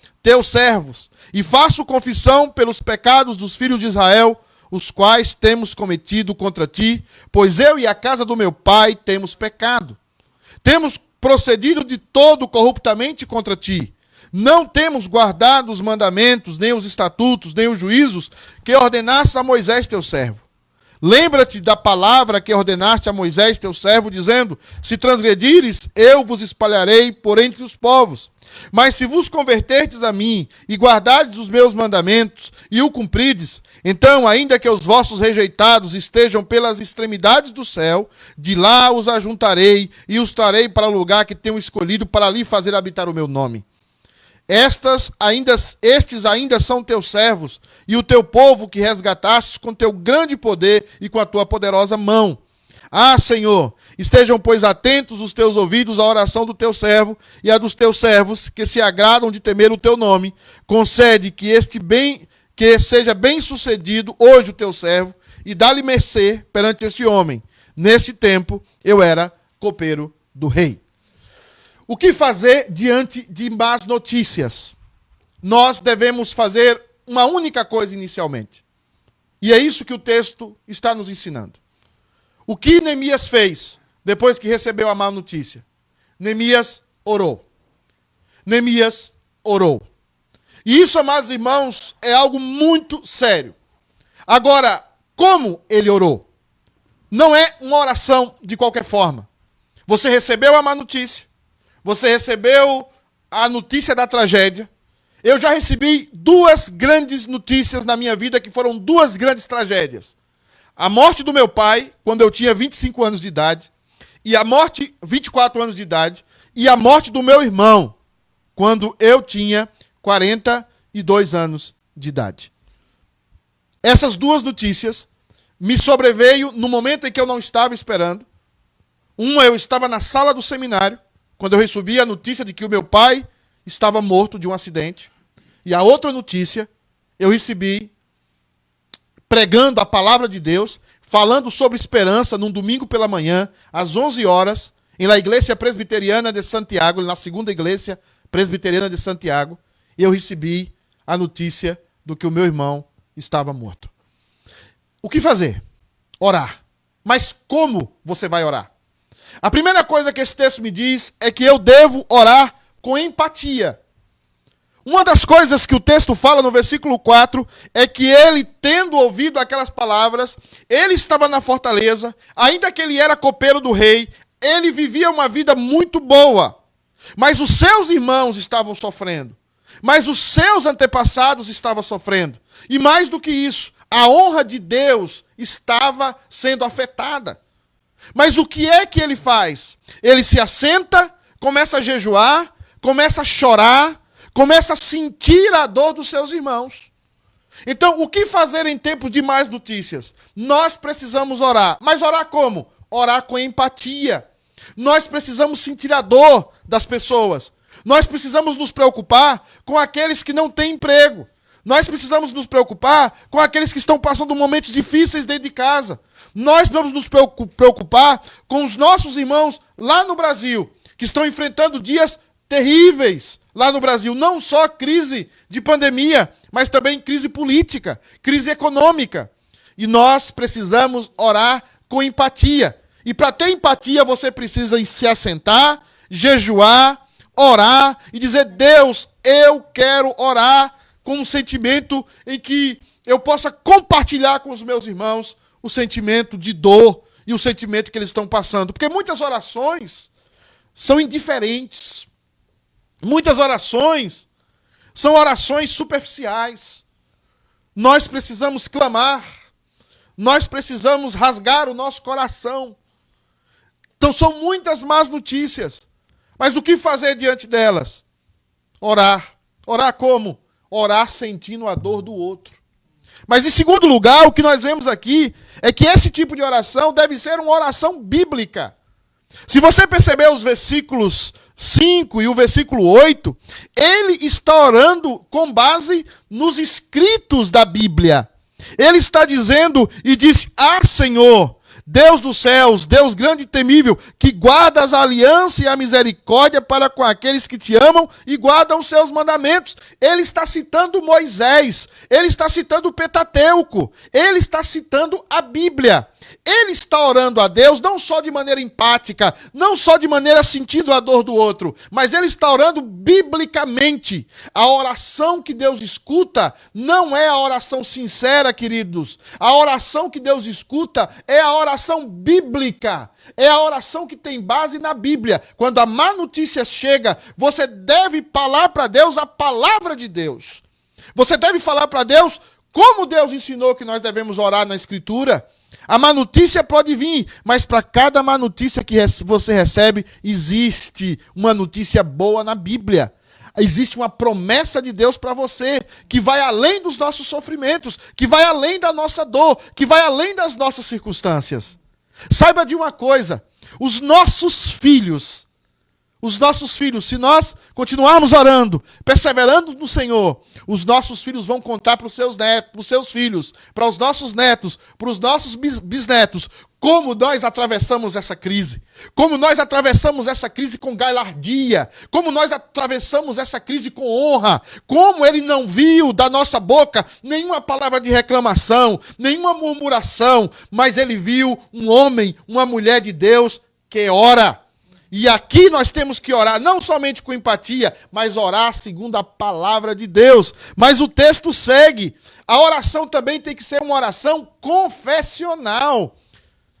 teus servos, e faço confissão pelos pecados dos filhos de Israel, os quais temos cometido contra ti, pois eu e a casa do meu pai temos pecado. Temos procedido de todo corruptamente contra ti. Não temos guardado os mandamentos, nem os estatutos, nem os juízos que ordenaste a Moisés teu servo. Lembra-te da palavra que ordenaste a Moisés teu servo, dizendo: Se transgredires, eu vos espalharei por entre os povos. Mas se vos converterdes a mim e guardardes os meus mandamentos e o cumprides, então, ainda que os vossos rejeitados estejam pelas extremidades do céu, de lá os ajuntarei e os trarei para o lugar que tenho escolhido para ali fazer habitar o meu nome. Estas ainda, estes ainda são teus servos e o teu povo que resgatastes com teu grande poder e com a tua poderosa mão. Ah, Senhor, estejam, pois, atentos os teus ouvidos à oração do teu servo e a dos teus servos, que se agradam de temer o teu nome. Concede que este bem, que seja bem sucedido hoje o teu servo, e dá-lhe mercê perante este homem. Neste tempo eu era copeiro do rei. O que fazer diante de más notícias? Nós devemos fazer uma única coisa inicialmente. E é isso que o texto está nos ensinando. O que Neemias fez? Depois que recebeu a má notícia? Neemias orou. Neemias orou. E isso, amados irmãos, é algo muito sério. Agora, como ele orou? Não é uma oração de qualquer forma. Você recebeu a má notícia, você recebeu a notícia da tragédia. Eu já recebi duas grandes notícias na minha vida que foram duas grandes tragédias. A morte do meu pai, quando eu tinha 25 anos de idade, e a morte, 24 anos de idade, e a morte do meu irmão, quando eu tinha 42 anos de idade. Essas duas notícias me sobreveio no momento em que eu não estava esperando. Uma, eu estava na sala do seminário, quando eu recebi a notícia de que o meu pai estava morto de um acidente. E a outra notícia, eu recebi pregando a palavra de Deus, falando sobre esperança num domingo pela manhã, às 11 horas, em la Igreja Presbiteriana de Santiago, na segunda igreja presbiteriana de Santiago, eu recebi a notícia do que o meu irmão estava morto. O que fazer? Orar. Mas como você vai orar? A primeira coisa que esse texto me diz é que eu devo orar com empatia. Uma das coisas que o texto fala no versículo 4 é que ele, tendo ouvido aquelas palavras, ele estava na fortaleza, ainda que ele era copeiro do rei, ele vivia uma vida muito boa. Mas os seus irmãos estavam sofrendo. Mas os seus antepassados estavam sofrendo. E mais do que isso, a honra de Deus estava sendo afetada. Mas o que é que ele faz? Ele se assenta, começa a jejuar, começa a chorar, começa a sentir a dor dos seus irmãos. Então, o que fazer em tempos de mais notícias? Nós precisamos orar. Mas orar como? Orar com empatia. Nós precisamos sentir a dor das pessoas. Nós precisamos nos preocupar com aqueles que não têm emprego. Nós precisamos nos preocupar com aqueles que estão passando momentos difíceis dentro de casa. Nós precisamos nos preocupar com os nossos irmãos lá no Brasil, que estão enfrentando dias terríveis lá no Brasil. Não só crise de pandemia, mas também crise política, crise econômica. E nós precisamos orar com empatia. E para ter empatia, você precisa se assentar, jejuar, orar e dizer: Deus, eu quero orar com um sentimento em que eu possa compartilhar com os meus irmãos o sentimento de dor e o sentimento que eles estão passando. Porque muitas orações são indiferentes. Muitas orações são orações superficiais. Nós precisamos clamar. Nós precisamos rasgar o nosso coração. Então são muitas más notícias. Mas o que fazer diante delas? Orar. Orar como? Orar sentindo a dor do outro. Mas em segundo lugar, o que nós vemos aqui é que esse tipo de oração deve ser uma oração bíblica. Se você perceber os versículos 5 e o versículo 8, ele está orando com base nos escritos da Bíblia. Ele está dizendo e diz: Ah, Senhor, Deus dos céus, Deus grande e temível, que guardas a aliança e a misericórdia para com aqueles que te amam e guardam os seus mandamentos. Ele está citando Moisés, ele está citando o Petateuco, ele está citando a Bíblia. Ele está orando a Deus não só de maneira empática, não só de maneira sentindo a dor do outro, mas ele está orando biblicamente. A oração que Deus escuta não é a oração sincera, queridos. A oração que Deus escuta é a oração bíblica. É a oração que tem base na Bíblia. Quando a má notícia chega, você deve falar para Deus a palavra de Deus. Você deve falar para Deus como Deus ensinou que nós devemos orar na Escritura. A má notícia pode vir, mas para cada má notícia que você recebe, existe uma notícia boa na Bíblia. Existe uma promessa de Deus para você, que vai além dos nossos sofrimentos, que vai além da nossa dor, que vai além das nossas circunstâncias. Saiba de uma coisa: os nossos filhos os nossos filhos, se nós continuarmos orando, perseverando no Senhor, os nossos filhos vão contar para os seus netos, para os seus filhos, para os nossos netos, para os nossos bisnetos, como nós atravessamos essa crise, como nós atravessamos essa crise com galardia, como nós atravessamos essa crise com honra, como ele não viu da nossa boca nenhuma palavra de reclamação, nenhuma murmuração, mas ele viu um homem, uma mulher de Deus que ora. E aqui nós temos que orar, não somente com empatia, mas orar segundo a palavra de Deus. Mas o texto segue. A oração também tem que ser uma oração confessional.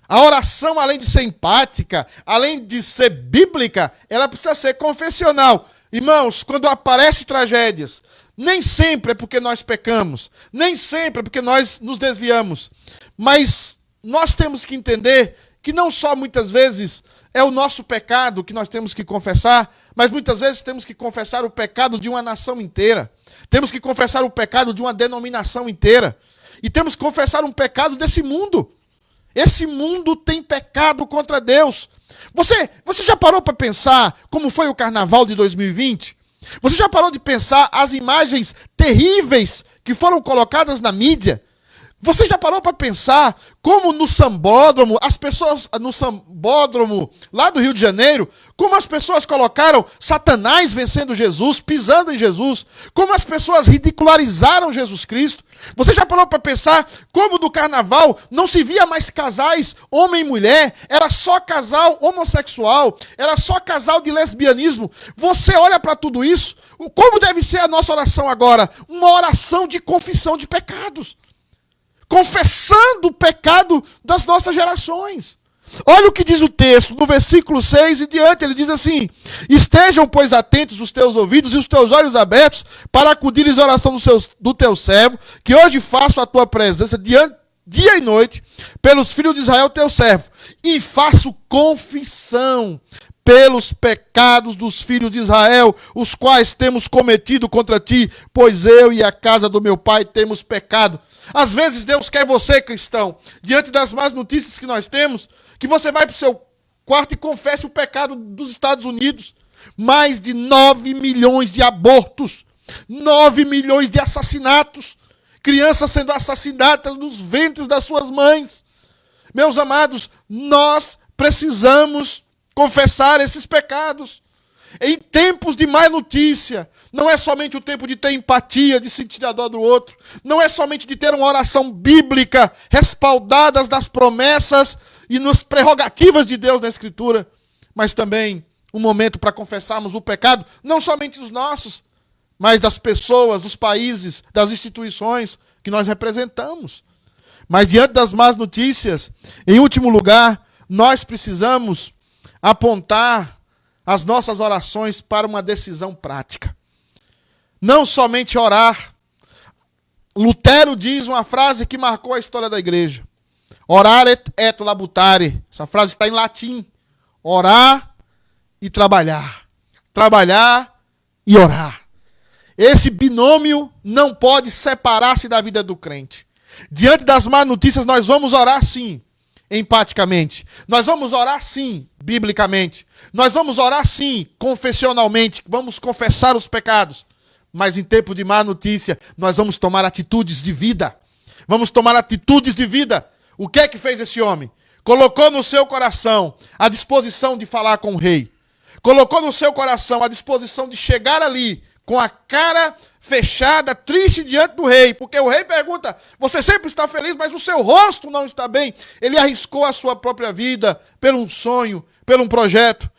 A oração, além de ser empática, além de ser bíblica, ela precisa ser confessional. Irmãos, quando aparecem tragédias, nem sempre é porque nós pecamos, nem sempre é porque nós nos desviamos, mas nós temos que entender que não só muitas vezes é o nosso pecado que nós temos que confessar, mas muitas vezes temos que confessar o pecado de uma nação inteira. Temos que confessar o pecado de uma denominação inteira. E temos que confessar um pecado desse mundo. Esse mundo tem pecado contra Deus. Você, você já parou para pensar como foi o carnaval de 2020? Você já parou de pensar as imagens terríveis que foram colocadas na mídia? Você já parou para pensar como no sambódromo, as pessoas no sambódromo lá do Rio de Janeiro, como as pessoas colocaram Satanás vencendo Jesus, pisando em Jesus, como as pessoas ridicularizaram Jesus Cristo? Você já parou para pensar como no carnaval não se via mais casais homem e mulher, era só casal homossexual, era só casal de lesbianismo? Você olha para tudo isso, como deve ser a nossa oração agora? Uma oração de confissão de pecados confessando o pecado das nossas gerações. Olha o que diz o texto, no versículo 6 e diante, ele diz assim: Estejam, pois, atentos os teus ouvidos e os teus olhos abertos para acudires à oração do, seu, do teu servo, que hoje faço a tua presença diante, dia e noite, pelos filhos de Israel, teu servo, e faço confissão pelos pecados dos filhos de Israel, os quais temos cometido contra ti, pois eu e a casa do meu pai temos pecado. Às vezes Deus quer você, cristão, diante das más notícias que nós temos, que você vai para o seu quarto e confesse o pecado dos Estados Unidos. Mais de 9 milhões de abortos, 9 milhões de assassinatos, crianças sendo assassinadas nos ventres das suas mães. Meus amados, nós precisamos confessar esses pecados. Em tempos de má notícia, não é somente o tempo de ter empatia, de sentir a dor do outro. Não é somente de ter uma oração bíblica respaldadas nas promessas e nas prerrogativas de Deus na Escritura, mas também um momento para confessarmos o pecado, não somente os nossos, mas das pessoas, dos países, das instituições que nós representamos. Mas diante das más notícias, em último lugar, nós precisamos apontar as nossas orações para uma decisão prática. Não somente orar. Lutero diz uma frase que marcou a história da igreja. Orar et, et labutare. Essa frase está em latim. Orar e trabalhar. Trabalhar e orar. Esse binômio não pode separar-se da vida do crente. Diante das más notícias, nós vamos orar sim, empaticamente. Nós vamos orar sim, biblicamente. Nós vamos orar sim, confessionalmente. Vamos confessar os pecados. Mas em tempo de má notícia, nós vamos tomar atitudes de vida. Vamos tomar atitudes de vida. O que é que fez esse homem? Colocou no seu coração a disposição de falar com o rei. Colocou no seu coração a disposição de chegar ali com a cara fechada, triste diante do rei, porque o rei pergunta: Você sempre está feliz, mas o seu rosto não está bem. Ele arriscou a sua própria vida por um sonho, por um projeto.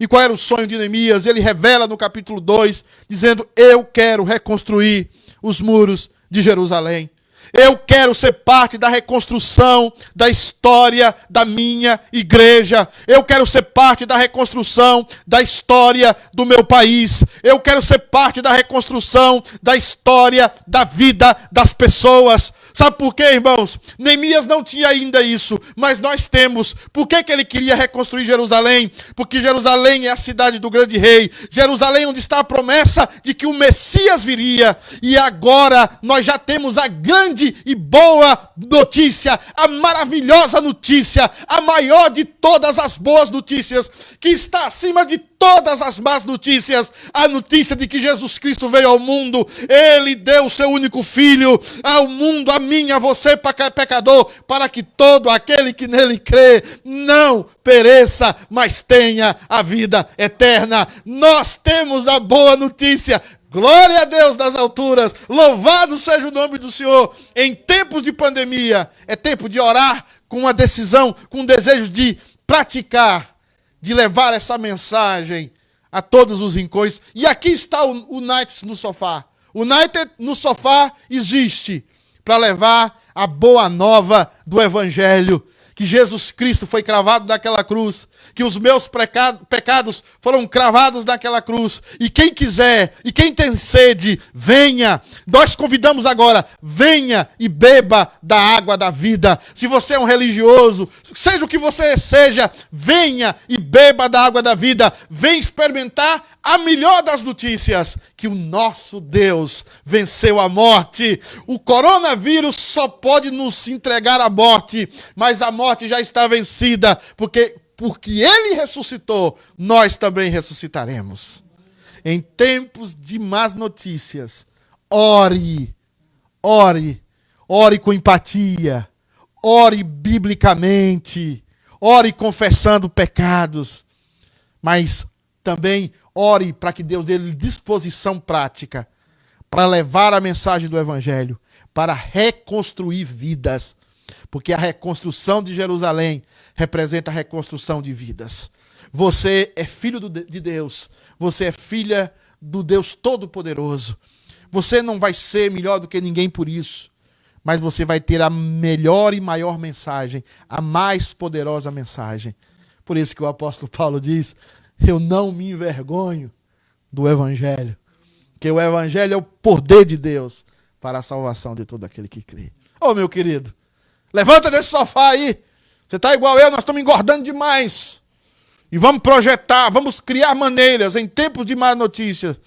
E qual era o sonho de Neemias? Ele revela no capítulo 2, dizendo: Eu quero reconstruir os muros de Jerusalém. Eu quero ser parte da reconstrução da história da minha igreja. Eu quero ser parte da reconstrução da história do meu país. Eu quero ser parte da reconstrução da história da vida das pessoas. Sabe por quê, irmãos? Neemias não tinha ainda isso, mas nós temos. Por que, que ele queria reconstruir Jerusalém? Porque Jerusalém é a cidade do grande rei. Jerusalém onde está a promessa de que o Messias viria. E agora nós já temos a grande e boa notícia, a maravilhosa notícia, a maior de todas as boas notícias, que está acima de todas as más notícias, a notícia de que Jesus Cristo veio ao mundo, ele deu o seu único filho ao mundo, a mim, a você, pecador, para que todo aquele que nele crê não pereça, mas tenha a vida eterna. Nós temos a boa notícia. Glória a Deus nas alturas, louvado seja o nome do Senhor. Em tempos de pandemia, é tempo de orar com uma decisão, com um desejo de praticar de levar essa mensagem a todos os rincões. E aqui está o United no sofá. O United no sofá existe para levar a boa nova do Evangelho que Jesus Cristo foi cravado naquela cruz, que os meus pecados foram cravados naquela cruz. E quem quiser, e quem tem sede, venha. Nós convidamos agora, venha e beba da água da vida. Se você é um religioso, seja o que você seja, venha e beba da água da vida. Vem experimentar a melhor das notícias, que o nosso Deus venceu a morte. O coronavírus só pode nos entregar a morte, mas a morte já está vencida, porque porque ele ressuscitou, nós também ressuscitaremos. Em tempos de más notícias, ore, ore, ore com empatia, ore biblicamente, ore confessando pecados, mas também ore para que Deus dê disposição prática para levar a mensagem do Evangelho, para reconstruir vidas porque a reconstrução de Jerusalém representa a reconstrução de vidas. Você é filho de Deus, você é filha do Deus Todo-Poderoso. Você não vai ser melhor do que ninguém por isso, mas você vai ter a melhor e maior mensagem, a mais poderosa mensagem. Por isso que o apóstolo Paulo diz: Eu não me envergonho do Evangelho, que o Evangelho é o poder de Deus para a salvação de todo aquele que crê. Oh, meu querido, Levanta desse sofá aí. Você está igual eu, nós estamos engordando demais. E vamos projetar, vamos criar maneiras em tempos de más notícias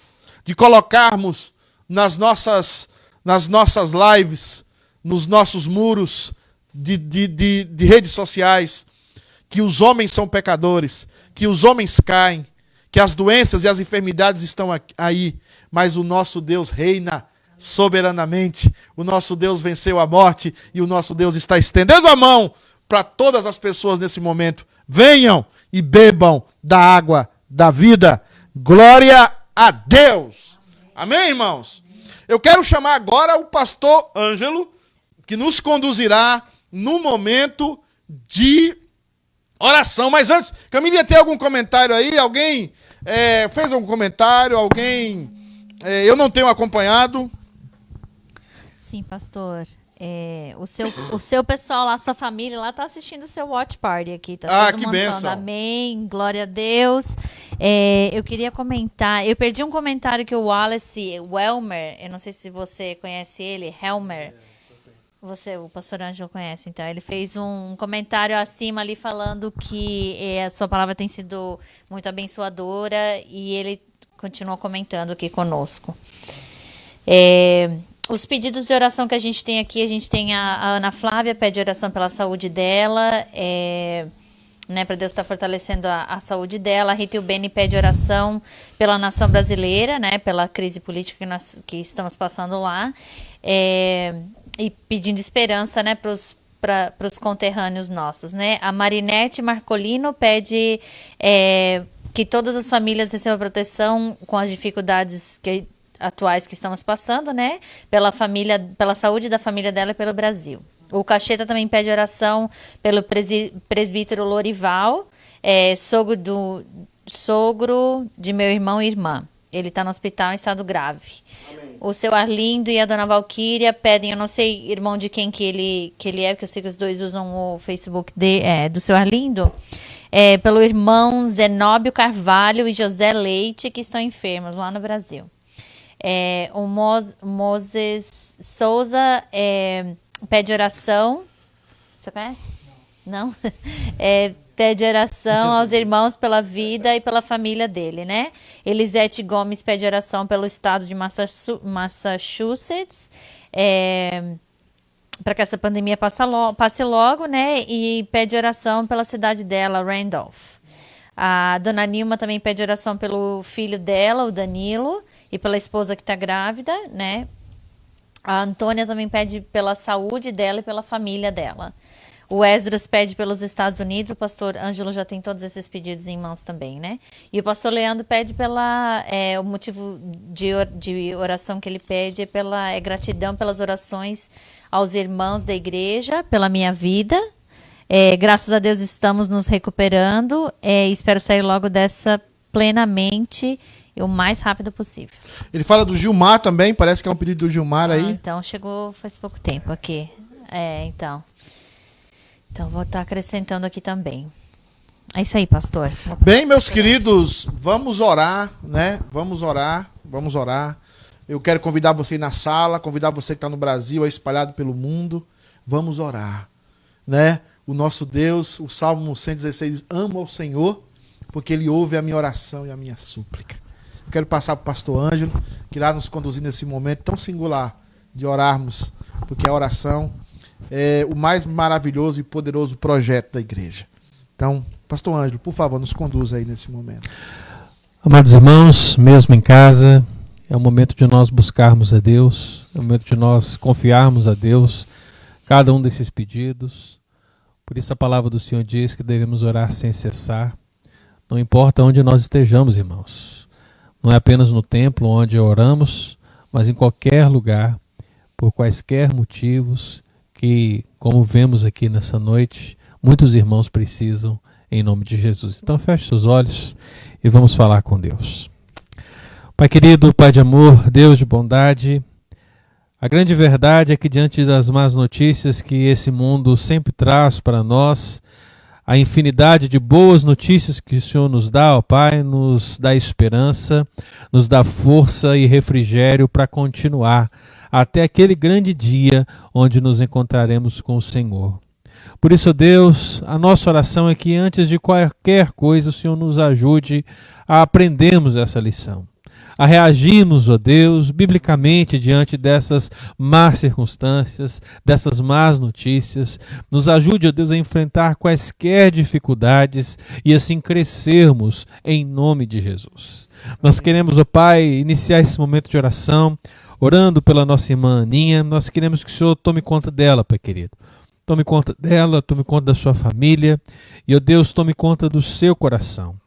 de colocarmos nas nossas, nas nossas lives, nos nossos muros de, de, de, de redes sociais, que os homens são pecadores, que os homens caem, que as doenças e as enfermidades estão aí, mas o nosso Deus reina soberanamente. O nosso Deus venceu a morte e o nosso Deus está estendendo a mão para todas as pessoas nesse momento. Venham e bebam da água da vida. Glória a Deus. Amém, irmãos? Eu quero chamar agora o pastor Ângelo, que nos conduzirá no momento de oração. Mas antes, Camila, tem algum comentário aí? Alguém é, fez algum comentário? Alguém. É, eu não tenho acompanhado. Sim, pastor. É, o, seu, o seu pessoal lá, sua família lá, tá assistindo o seu watch party aqui. Tá ah, que bênção. Amém, glória a Deus. É, eu queria comentar, eu perdi um comentário que o Wallace Welmer, eu não sei se você conhece ele, Helmer. Você, o pastor Ângelo conhece, então. Ele fez um comentário acima ali falando que é, a sua palavra tem sido muito abençoadora e ele continuou comentando aqui conosco. É, os pedidos de oração que a gente tem aqui, a gente tem a, a Ana Flávia, pede oração pela saúde dela, é, né, para Deus estar tá fortalecendo a, a, saúde dela. A Rita Beni pede oração pela nação brasileira, né, pela crise política que nós que estamos passando lá, é, e pedindo esperança, né, para os para os conterrâneos nossos, né? A Marinete Marcolino pede é, que todas as famílias recebam proteção com as dificuldades que atuais que estamos passando, né? Pela família, pela saúde da família dela e pelo Brasil. O Cacheta também pede oração pelo presbítero Lorival, é, sogro, do, sogro de meu irmão e irmã. Ele está no hospital em estado grave. Amém. O seu Arlindo e a dona Valquíria pedem, eu não sei, irmão de quem que ele, que ele é, porque eu sei que os dois usam o Facebook de, é, do seu Arlindo. É, pelo irmão Zenóbio Carvalho e José Leite, que estão enfermos lá no Brasil. É, o Moses Souza é, pede oração. Você conhece? Não? É, pede oração aos irmãos pela vida e pela família dele, né? Elisete Gomes pede oração pelo estado de Massachusetts. É, para que essa pandemia passe logo, passe logo, né? E pede oração pela cidade dela, Randolph. A dona Nilma também pede oração pelo filho dela, o Danilo e pela esposa que está grávida, né? A Antônia também pede pela saúde dela e pela família dela. O Esdras pede pelos Estados Unidos, o pastor Ângelo já tem todos esses pedidos em mãos também, né? E o pastor Leandro pede pela. É, o motivo de, de oração que ele pede é pela é gratidão pelas orações aos irmãos da igreja, pela minha vida, É, graças a Deus estamos nos recuperando. É, espero sair logo dessa plenamente e o mais rápido possível. Ele fala do Gilmar também, parece que é um pedido do Gilmar Ah, aí. então chegou faz pouco tempo aqui. É, então. Então vou estar acrescentando aqui também. É isso aí, pastor. Bem, meus queridos, vamos orar, né? Vamos orar, vamos orar. Eu quero convidar você aí na sala, convidar você que está no Brasil, aí espalhado pelo mundo. Vamos orar, né? O nosso Deus, o Salmo 116, ama o Senhor, porque Ele ouve a minha oração e a minha súplica. Quero passar para o pastor Ângelo, que irá nos conduzir nesse momento tão singular de orarmos, porque a oração é o mais maravilhoso e poderoso projeto da igreja. Então, pastor Ângelo, por favor, nos conduza aí nesse momento. Amados irmãos, mesmo em casa, é o momento de nós buscarmos a Deus, é o momento de nós confiarmos a Deus cada um desses pedidos. Por isso a palavra do Senhor diz que devemos orar sem cessar. Não importa onde nós estejamos, irmãos. Não é apenas no templo onde oramos, mas em qualquer lugar, por quaisquer motivos que, como vemos aqui nessa noite, muitos irmãos precisam em nome de Jesus. Então feche seus olhos e vamos falar com Deus. Pai querido, Pai de amor, Deus de bondade, a grande verdade é que diante das más notícias que esse mundo sempre traz para nós, a infinidade de boas notícias que o Senhor nos dá, ó Pai, nos dá esperança, nos dá força e refrigério para continuar até aquele grande dia onde nos encontraremos com o Senhor. Por isso, Deus, a nossa oração é que antes de qualquer coisa o Senhor nos ajude a aprendermos essa lição a reagirmos, ó Deus, biblicamente diante dessas más circunstâncias, dessas más notícias. Nos ajude, ó Deus, a enfrentar quaisquer dificuldades e assim crescermos em nome de Jesus. Nós queremos, ó Pai, iniciar esse momento de oração, orando pela nossa irmã Aninha. Nós queremos que o Senhor tome conta dela, Pai querido. Tome conta dela, tome conta da sua família e, ó Deus, tome conta do seu coração.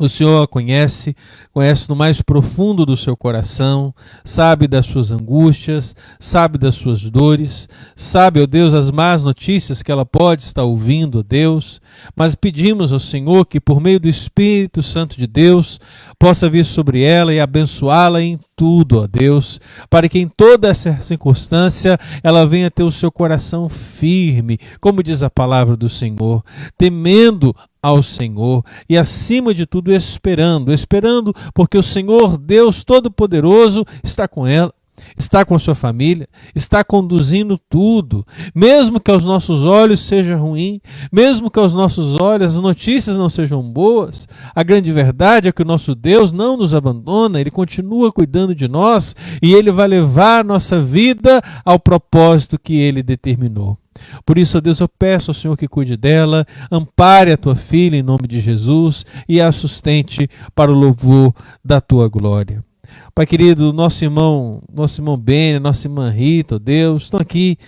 O Senhor a conhece, conhece no mais profundo do seu coração, sabe das suas angústias, sabe das suas dores, sabe, ó Deus, as más notícias que ela pode estar ouvindo, ó Deus, mas pedimos ao Senhor que, por meio do Espírito Santo de Deus, possa vir sobre ela e abençoá-la em tudo, ó Deus, para que em toda essa circunstância ela venha ter o seu coração firme, como diz a palavra do Senhor, temendo ao Senhor e, acima de tudo, esperando, esperando, porque o Senhor, Deus Todo-Poderoso, está com ela. Está com a sua família, está conduzindo tudo, mesmo que aos nossos olhos seja ruim, mesmo que aos nossos olhos as notícias não sejam boas, a grande verdade é que o nosso Deus não nos abandona, ele continua cuidando de nós e ele vai levar nossa vida ao propósito que ele determinou. Por isso, ó Deus, eu peço ao Senhor que cuide dela, ampare a tua filha em nome de Jesus e a sustente para o louvor da tua glória. Pai querido, nosso irmão, nosso irmão Ben, nossa irmã Rita, Deus, estão aqui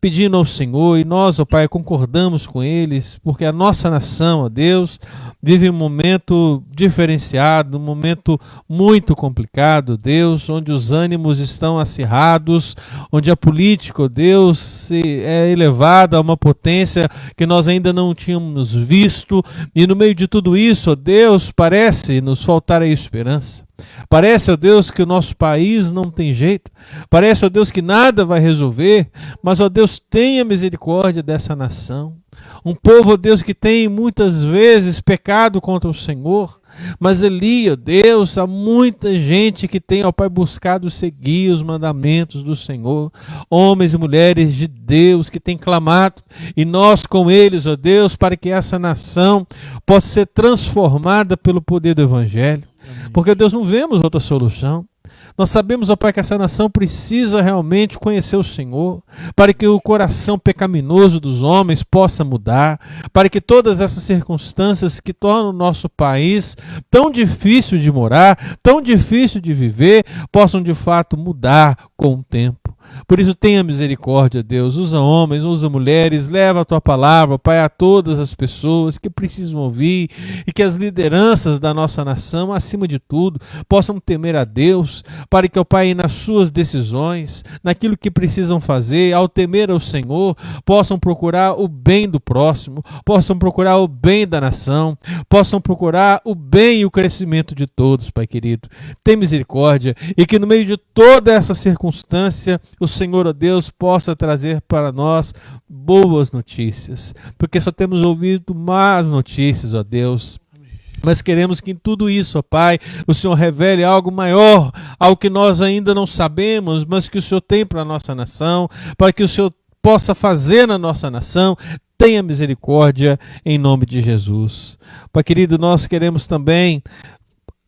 pedindo ao Senhor e nós, ó Pai, concordamos com eles, porque a nossa nação, ó Deus, vive um momento diferenciado, um momento muito complicado, Deus, onde os ânimos estão acirrados, onde a política, ó Deus, é elevada a uma potência que nós ainda não tínhamos visto, e no meio de tudo isso, ó Deus, parece nos faltar a esperança. Parece, ó Deus, que o nosso país não tem jeito. Parece, ó Deus, que nada vai resolver. Mas, ó Deus, tenha misericórdia dessa nação. Um povo, ó Deus, que tem muitas vezes pecado contra o Senhor. Mas ali, ó Deus, há muita gente que tem, ó Pai, buscado seguir os mandamentos do Senhor. Homens e mulheres de Deus que têm clamado. E nós com eles, ó Deus, para que essa nação possa ser transformada pelo poder do Evangelho. Porque Deus não vemos outra solução. Nós sabemos, ó Pai, que essa nação precisa realmente conhecer o Senhor, para que o coração pecaminoso dos homens possa mudar, para que todas essas circunstâncias que tornam o nosso país tão difícil de morar, tão difícil de viver, possam de fato mudar com o tempo. Por isso, tenha misericórdia, Deus. Usa homens, usa mulheres, leva a tua palavra, Pai, a todas as pessoas que precisam ouvir e que as lideranças da nossa nação, acima de tudo, possam temer a Deus, para que, o Pai, nas suas decisões, naquilo que precisam fazer, ao temer ao Senhor, possam procurar o bem do próximo, possam procurar o bem da nação, possam procurar o bem e o crescimento de todos, Pai querido. Tem misericórdia e que no meio de toda essa circunstância, o Senhor, ó Deus, possa trazer para nós boas notícias, porque só temos ouvido más notícias, ó Deus. Mas queremos que em tudo isso, ó Pai, o Senhor revele algo maior, algo que nós ainda não sabemos, mas que o Senhor tem para a nossa nação, para que o Senhor possa fazer na nossa nação. Tenha misericórdia em nome de Jesus. Pai querido, nós queremos também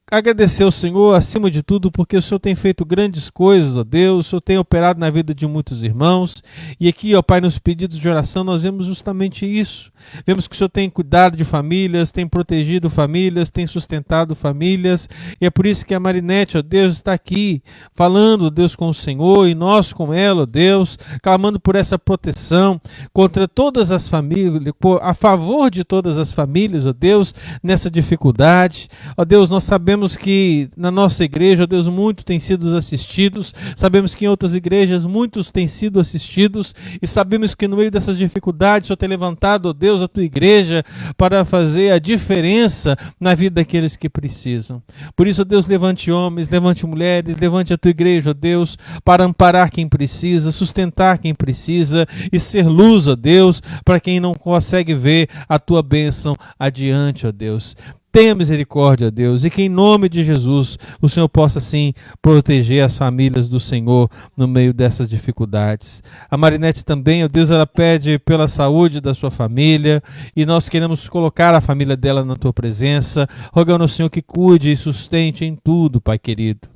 agradecer ao Senhor acima de tudo, porque o Senhor tem feito grandes coisas, ó Deus, o Senhor tem operado na vida de muitos irmãos, e aqui, ó Pai, nos pedidos de oração, nós vemos justamente isso. Vemos que o Senhor tem cuidado de famílias, tem protegido famílias, tem sustentado famílias, e é por isso que a Marinete, ó Deus, está aqui, falando, ó Deus, com o Senhor, e nós com ela, ó Deus, clamando por essa proteção contra todas as famílias, a favor de todas as famílias, ó Deus, nessa dificuldade. Ó Deus, nós sabemos Sabemos que na nossa igreja, Deus, muitos têm sido assistidos, sabemos que em outras igrejas muitos têm sido assistidos, e sabemos que no meio dessas dificuldades, o tem levantado, Deus, a tua igreja para fazer a diferença na vida daqueles que precisam. Por isso, Deus, levante homens, levante mulheres, levante a tua igreja, Deus, para amparar quem precisa, sustentar quem precisa e ser luz, ó Deus, para quem não consegue ver a tua bênção adiante, ó Deus. Tenha misericórdia, Deus, e que em nome de Jesus o Senhor possa sim proteger as famílias do Senhor no meio dessas dificuldades. A Marinete também, ó Deus, ela pede pela saúde da sua família e nós queremos colocar a família dela na tua presença, rogando ao Senhor que cuide e sustente em tudo, Pai querido.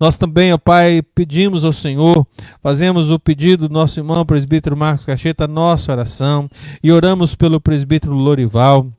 Nós também, ó Pai, pedimos ao Senhor, fazemos o pedido do nosso irmão presbítero Marcos Cacheta, nossa oração, e oramos pelo presbítero Lorival.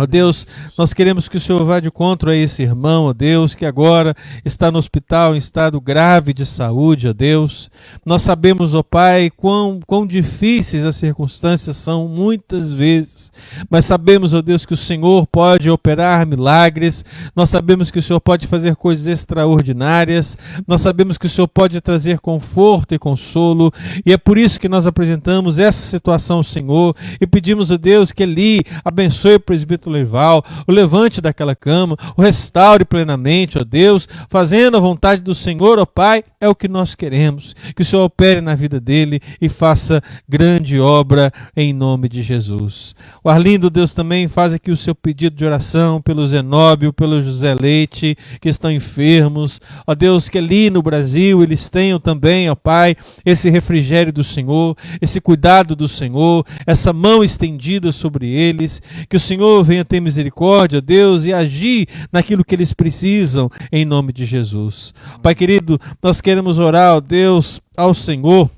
Ó Deus, nós queremos que o Senhor vá de contra a esse irmão, ó Deus, que agora está no hospital em estado grave de saúde, ó Deus. Nós sabemos, ó Pai, quão, quão difíceis as circunstâncias são muitas vezes, mas sabemos, ó Deus, que o Senhor pode operar milagres, nós sabemos que o Senhor pode fazer coisas extraordinárias, nós sabemos que o Senhor pode trazer conforto e consolo, e é por isso que nós apresentamos essa situação ao Senhor e pedimos, ó Deus, que Ele abençoe o presbítero Leival, o levante daquela cama, o restaure plenamente, ó Deus, fazendo a vontade do Senhor, ó Pai, é o que nós queremos. Que o Senhor opere na vida dele e faça grande obra em nome de Jesus. O Arlindo, Deus, também faz aqui o seu pedido de oração pelo Zenóbio, pelo José Leite, que estão enfermos. Ó Deus, que ali no Brasil eles tenham também, ó Pai, esse refrigério do Senhor, esse cuidado do Senhor, essa mão estendida sobre eles. Que o Senhor venha ter misericórdia, Deus, e agir naquilo que eles precisam, em nome de Jesus. Pai querido, nós queremos orar, ó Deus, ao Senhor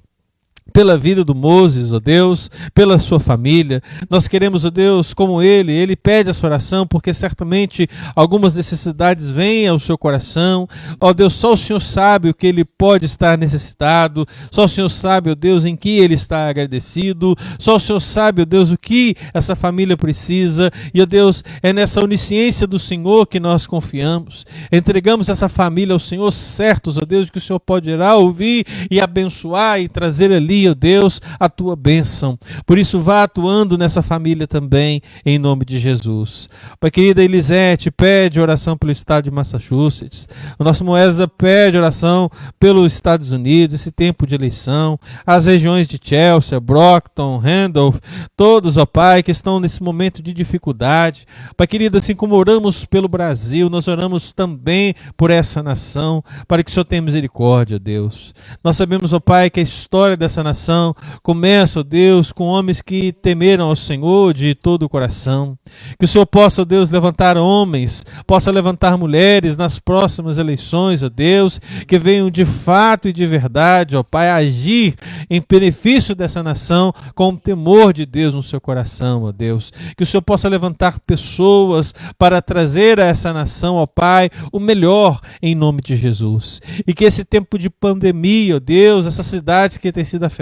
pela vida do Moses, ó Deus, pela sua família. Nós queremos, ó Deus, como ele, ele pede essa oração porque certamente algumas necessidades vêm ao seu coração. Ó Deus, só o Senhor sabe o que ele pode estar necessitado, só o Senhor sabe, ó Deus, em que ele está agradecido, só o Senhor sabe, ó Deus, o que essa família precisa. E, ó Deus, é nessa onisciência do Senhor que nós confiamos. Entregamos essa família ao Senhor, certos, ó Deus, que o Senhor pode ir ouvir e abençoar e trazer ali ó Deus, a tua bênção. Por isso, vá atuando nessa família também, em nome de Jesus. Pai querida Elisete, pede oração pelo estado de Massachusetts. O nosso Moesa pede oração pelos Estados Unidos, esse tempo de eleição. As regiões de Chelsea, Brockton, Randolph, todos, ó Pai, que estão nesse momento de dificuldade. Pai querido, assim como oramos pelo Brasil, nós oramos também por essa nação, para que o Senhor tenha misericórdia, Deus. Nós sabemos, ó Pai, que a história dessa nação nação começa, ó Deus, com homens que temeram ao Senhor de todo o coração. Que o Senhor possa, ó Deus, levantar homens, possa levantar mulheres nas próximas eleições, ó Deus, que venham de fato e de verdade, ó Pai, agir em benefício dessa nação com o temor de Deus no seu coração, ó Deus. Que o Senhor possa levantar pessoas para trazer a essa nação, ó Pai, o melhor em nome de Jesus. E que esse tempo de pandemia, ó Deus, essas cidades que têm sido afetadas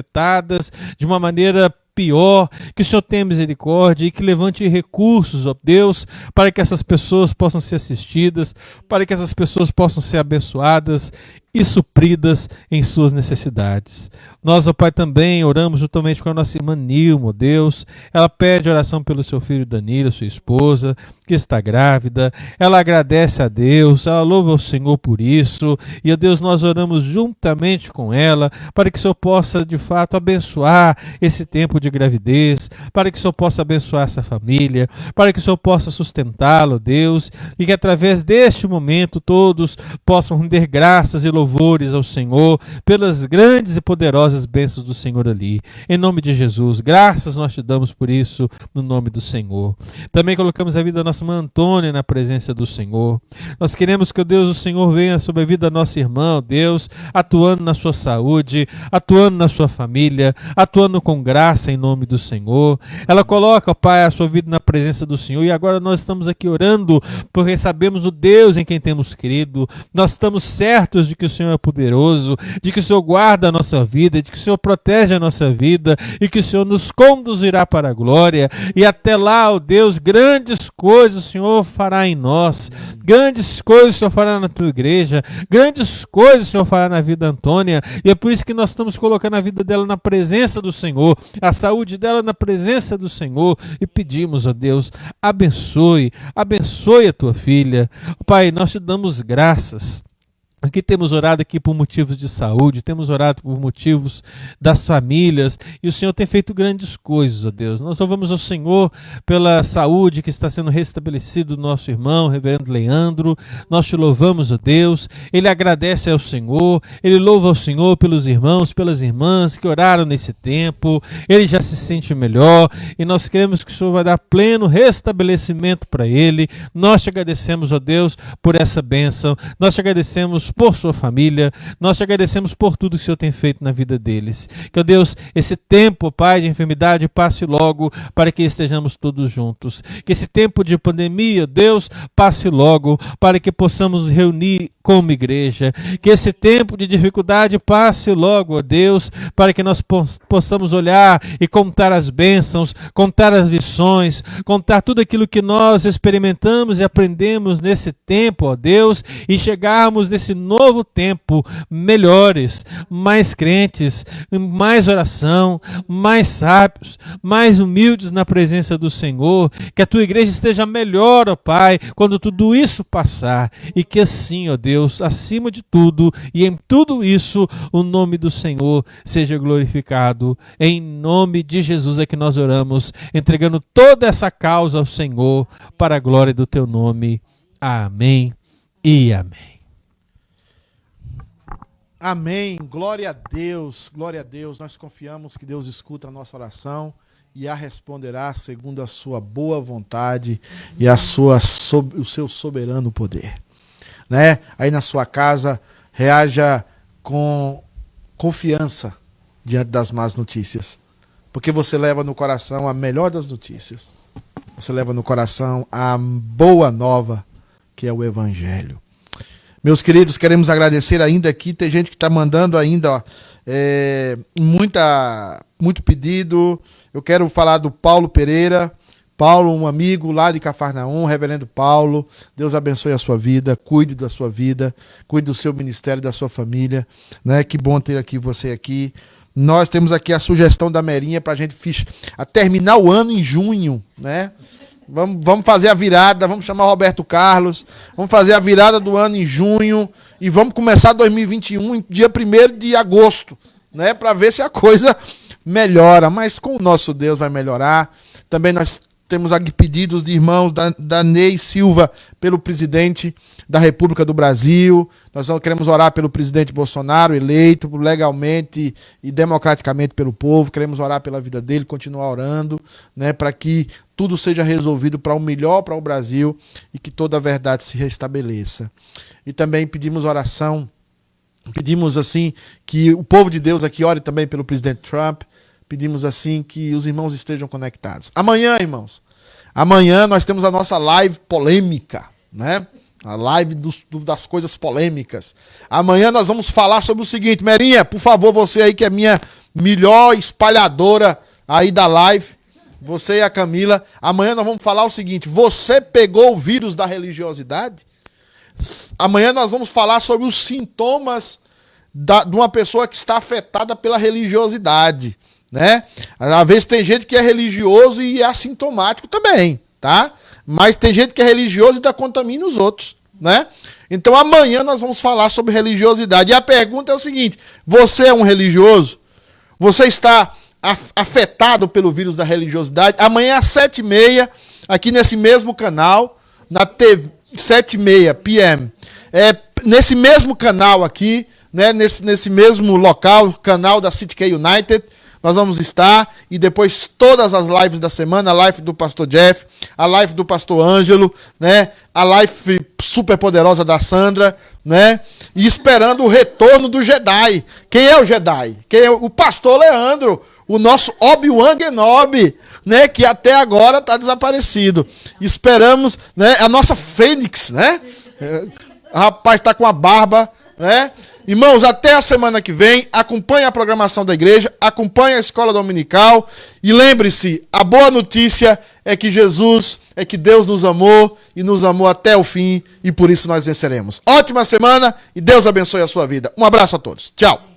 de uma maneira pior, que o Senhor tenha misericórdia e que levante recursos, ó Deus, para que essas pessoas possam ser assistidas, para que essas pessoas possam ser abençoadas e supridas em suas necessidades. Nós, ó Pai, também oramos juntamente com a nossa irmã Nilma, Deus. Ela pede oração pelo seu filho Danilo, sua esposa, que está grávida. Ela agradece a Deus, ela louva o Senhor por isso. E, ó Deus, nós oramos juntamente com ela para que o Senhor possa, de fato, abençoar esse tempo de gravidez, para que o Senhor possa abençoar essa família, para que o Senhor possa sustentá-lo, Deus, e que através deste momento todos possam render graças e louvores ao Senhor pelas grandes e poderosas bênçãos do Senhor ali. Em nome de Jesus, graças nós te damos por isso, no nome do Senhor. Também colocamos a vida da nossa irmã Antônia na presença do Senhor. Nós queremos que o Deus, o Senhor, venha sobre a vida da nossa irmã, Deus, atuando na sua saúde, atuando na sua família, atuando com graça em nome do Senhor. Ela coloca, Pai, a sua vida na presença do Senhor e agora nós estamos aqui orando porque sabemos o Deus em quem temos crido. Nós estamos certos de que o Senhor é poderoso, de que o Senhor guarda a nossa vida, de que o Senhor protege a nossa vida e que o Senhor nos conduzirá para a glória. E até lá, ó Deus, grandes coisas o Senhor fará em nós, grandes coisas o Senhor fará na tua igreja, grandes coisas o Senhor fará na vida da Antônia. E é por isso que nós estamos colocando a vida dela na presença do Senhor, a saúde dela na presença do Senhor e pedimos, ó Deus, abençoe, abençoe a tua filha. Pai, nós te damos graças Aqui temos orado aqui por motivos de saúde, temos orado por motivos das famílias, e o Senhor tem feito grandes coisas, ó Deus. Nós louvamos ao Senhor pela saúde que está sendo restabelecida do nosso irmão, reverendo Leandro. Nós te louvamos, ó Deus. Ele agradece ao Senhor, ele louva ao Senhor pelos irmãos, pelas irmãs que oraram nesse tempo. Ele já se sente melhor e nós queremos que o Senhor vai dar pleno restabelecimento para ele. Nós te agradecemos, ó Deus, por essa bênção. Nós te agradecemos por sua família. Nós te agradecemos por tudo que o Senhor tem feito na vida deles. Que, ó Deus, esse tempo, Pai, de enfermidade passe logo para que estejamos todos juntos. Que esse tempo de pandemia, Deus, passe logo para que possamos nos reunir como igreja. Que esse tempo de dificuldade passe logo, ó Deus, para que nós possamos olhar e contar as bênçãos, contar as lições, contar tudo aquilo que nós experimentamos e aprendemos nesse tempo, ó Deus, e chegarmos nesse novo tempo melhores, mais crentes, mais oração, mais sábios, mais humildes na presença do Senhor. Que a tua igreja esteja melhor, ó Pai, quando tudo isso passar. E que assim, ó Deus, acima de tudo e em tudo isso, o nome do Senhor seja glorificado. Em nome de Jesus é que nós oramos, entregando toda essa causa ao Senhor para a glória do teu nome. Amém e amém. Amém. Glória a Deus. Glória a Deus. Nós confiamos que Deus escuta a nossa oração e a responderá segundo a sua boa vontade e a sua o seu soberano poder. Né? Aí na sua casa, reaja com confiança diante das más notícias, porque você leva no coração a melhor das notícias. Você leva no coração a boa nova, que é o evangelho. Meus queridos, queremos agradecer ainda aqui. Tem gente que está mandando ainda ó, é, muita, muito pedido. Eu quero falar do Paulo Pereira. Paulo, um amigo lá de Cafarnaum, reverendo Paulo. Deus abençoe a sua vida, cuide da sua vida, cuide do seu ministério, da sua família. Né? Que bom ter aqui você aqui. Nós temos aqui a sugestão da Merinha para a gente terminar o ano em junho, né? Vamos, vamos fazer a virada, vamos chamar Roberto Carlos, vamos fazer a virada do ano em junho e vamos começar 2021 dia 1 de agosto, né? Para ver se a coisa melhora. Mas com o nosso Deus vai melhorar. Também nós temos aqui pedidos de irmãos da, Ney Silva pelo presidente da República do Brasil. Nós queremos orar pelo presidente Bolsonaro, eleito legalmente e democraticamente pelo povo. Queremos orar pela vida dele, continuar orando, né, para que tudo seja resolvido para o melhor para o Brasil e que toda a verdade se restabeleça. E também pedimos oração, pedimos assim que o povo de Deus aqui ore também pelo presidente Trump Pedimos assim que os irmãos estejam conectados. Amanhã, irmãos, amanhã nós temos a nossa live polêmica, né? A live dos, do, das coisas polêmicas. Amanhã nós vamos falar sobre o seguinte, Merinha, por favor, você aí que é minha melhor espalhadora aí da live, você e a Camila, amanhã nós vamos falar o seguinte: você pegou o vírus da religiosidade? Amanhã nós vamos falar sobre os sintomas da, de uma pessoa que está afetada pela religiosidade né? Às vezes tem gente que é religioso e é assintomático também, tá? Mas tem gente que é religioso e ainda contamina os outros, né? Então amanhã nós vamos falar sobre religiosidade. E a pergunta é o seguinte: você é um religioso? Você está afetado pelo vírus da religiosidade? Amanhã às sete e meia, aqui nesse mesmo canal, na TV, sete e meia p.m. É, nesse mesmo canal aqui, né? Nesse, nesse mesmo local, canal da City K United nós vamos estar e depois todas as lives da semana, a live do pastor Jeff, a live do pastor Ângelo, né? A live super poderosa da Sandra, né? E esperando o retorno do Jedi. Quem é o Jedi? Quem é o pastor Leandro, o nosso Obi-Wan Kenobi, né, que até agora está desaparecido. Esperamos, né, a nossa Fênix, né? É, rapaz está com a barba, né? Irmãos, até a semana que vem. Acompanhe a programação da igreja, acompanhe a escola dominical. E lembre-se: a boa notícia é que Jesus, é que Deus nos amou e nos amou até o fim, e por isso nós venceremos. Ótima semana e Deus abençoe a sua vida. Um abraço a todos. Tchau.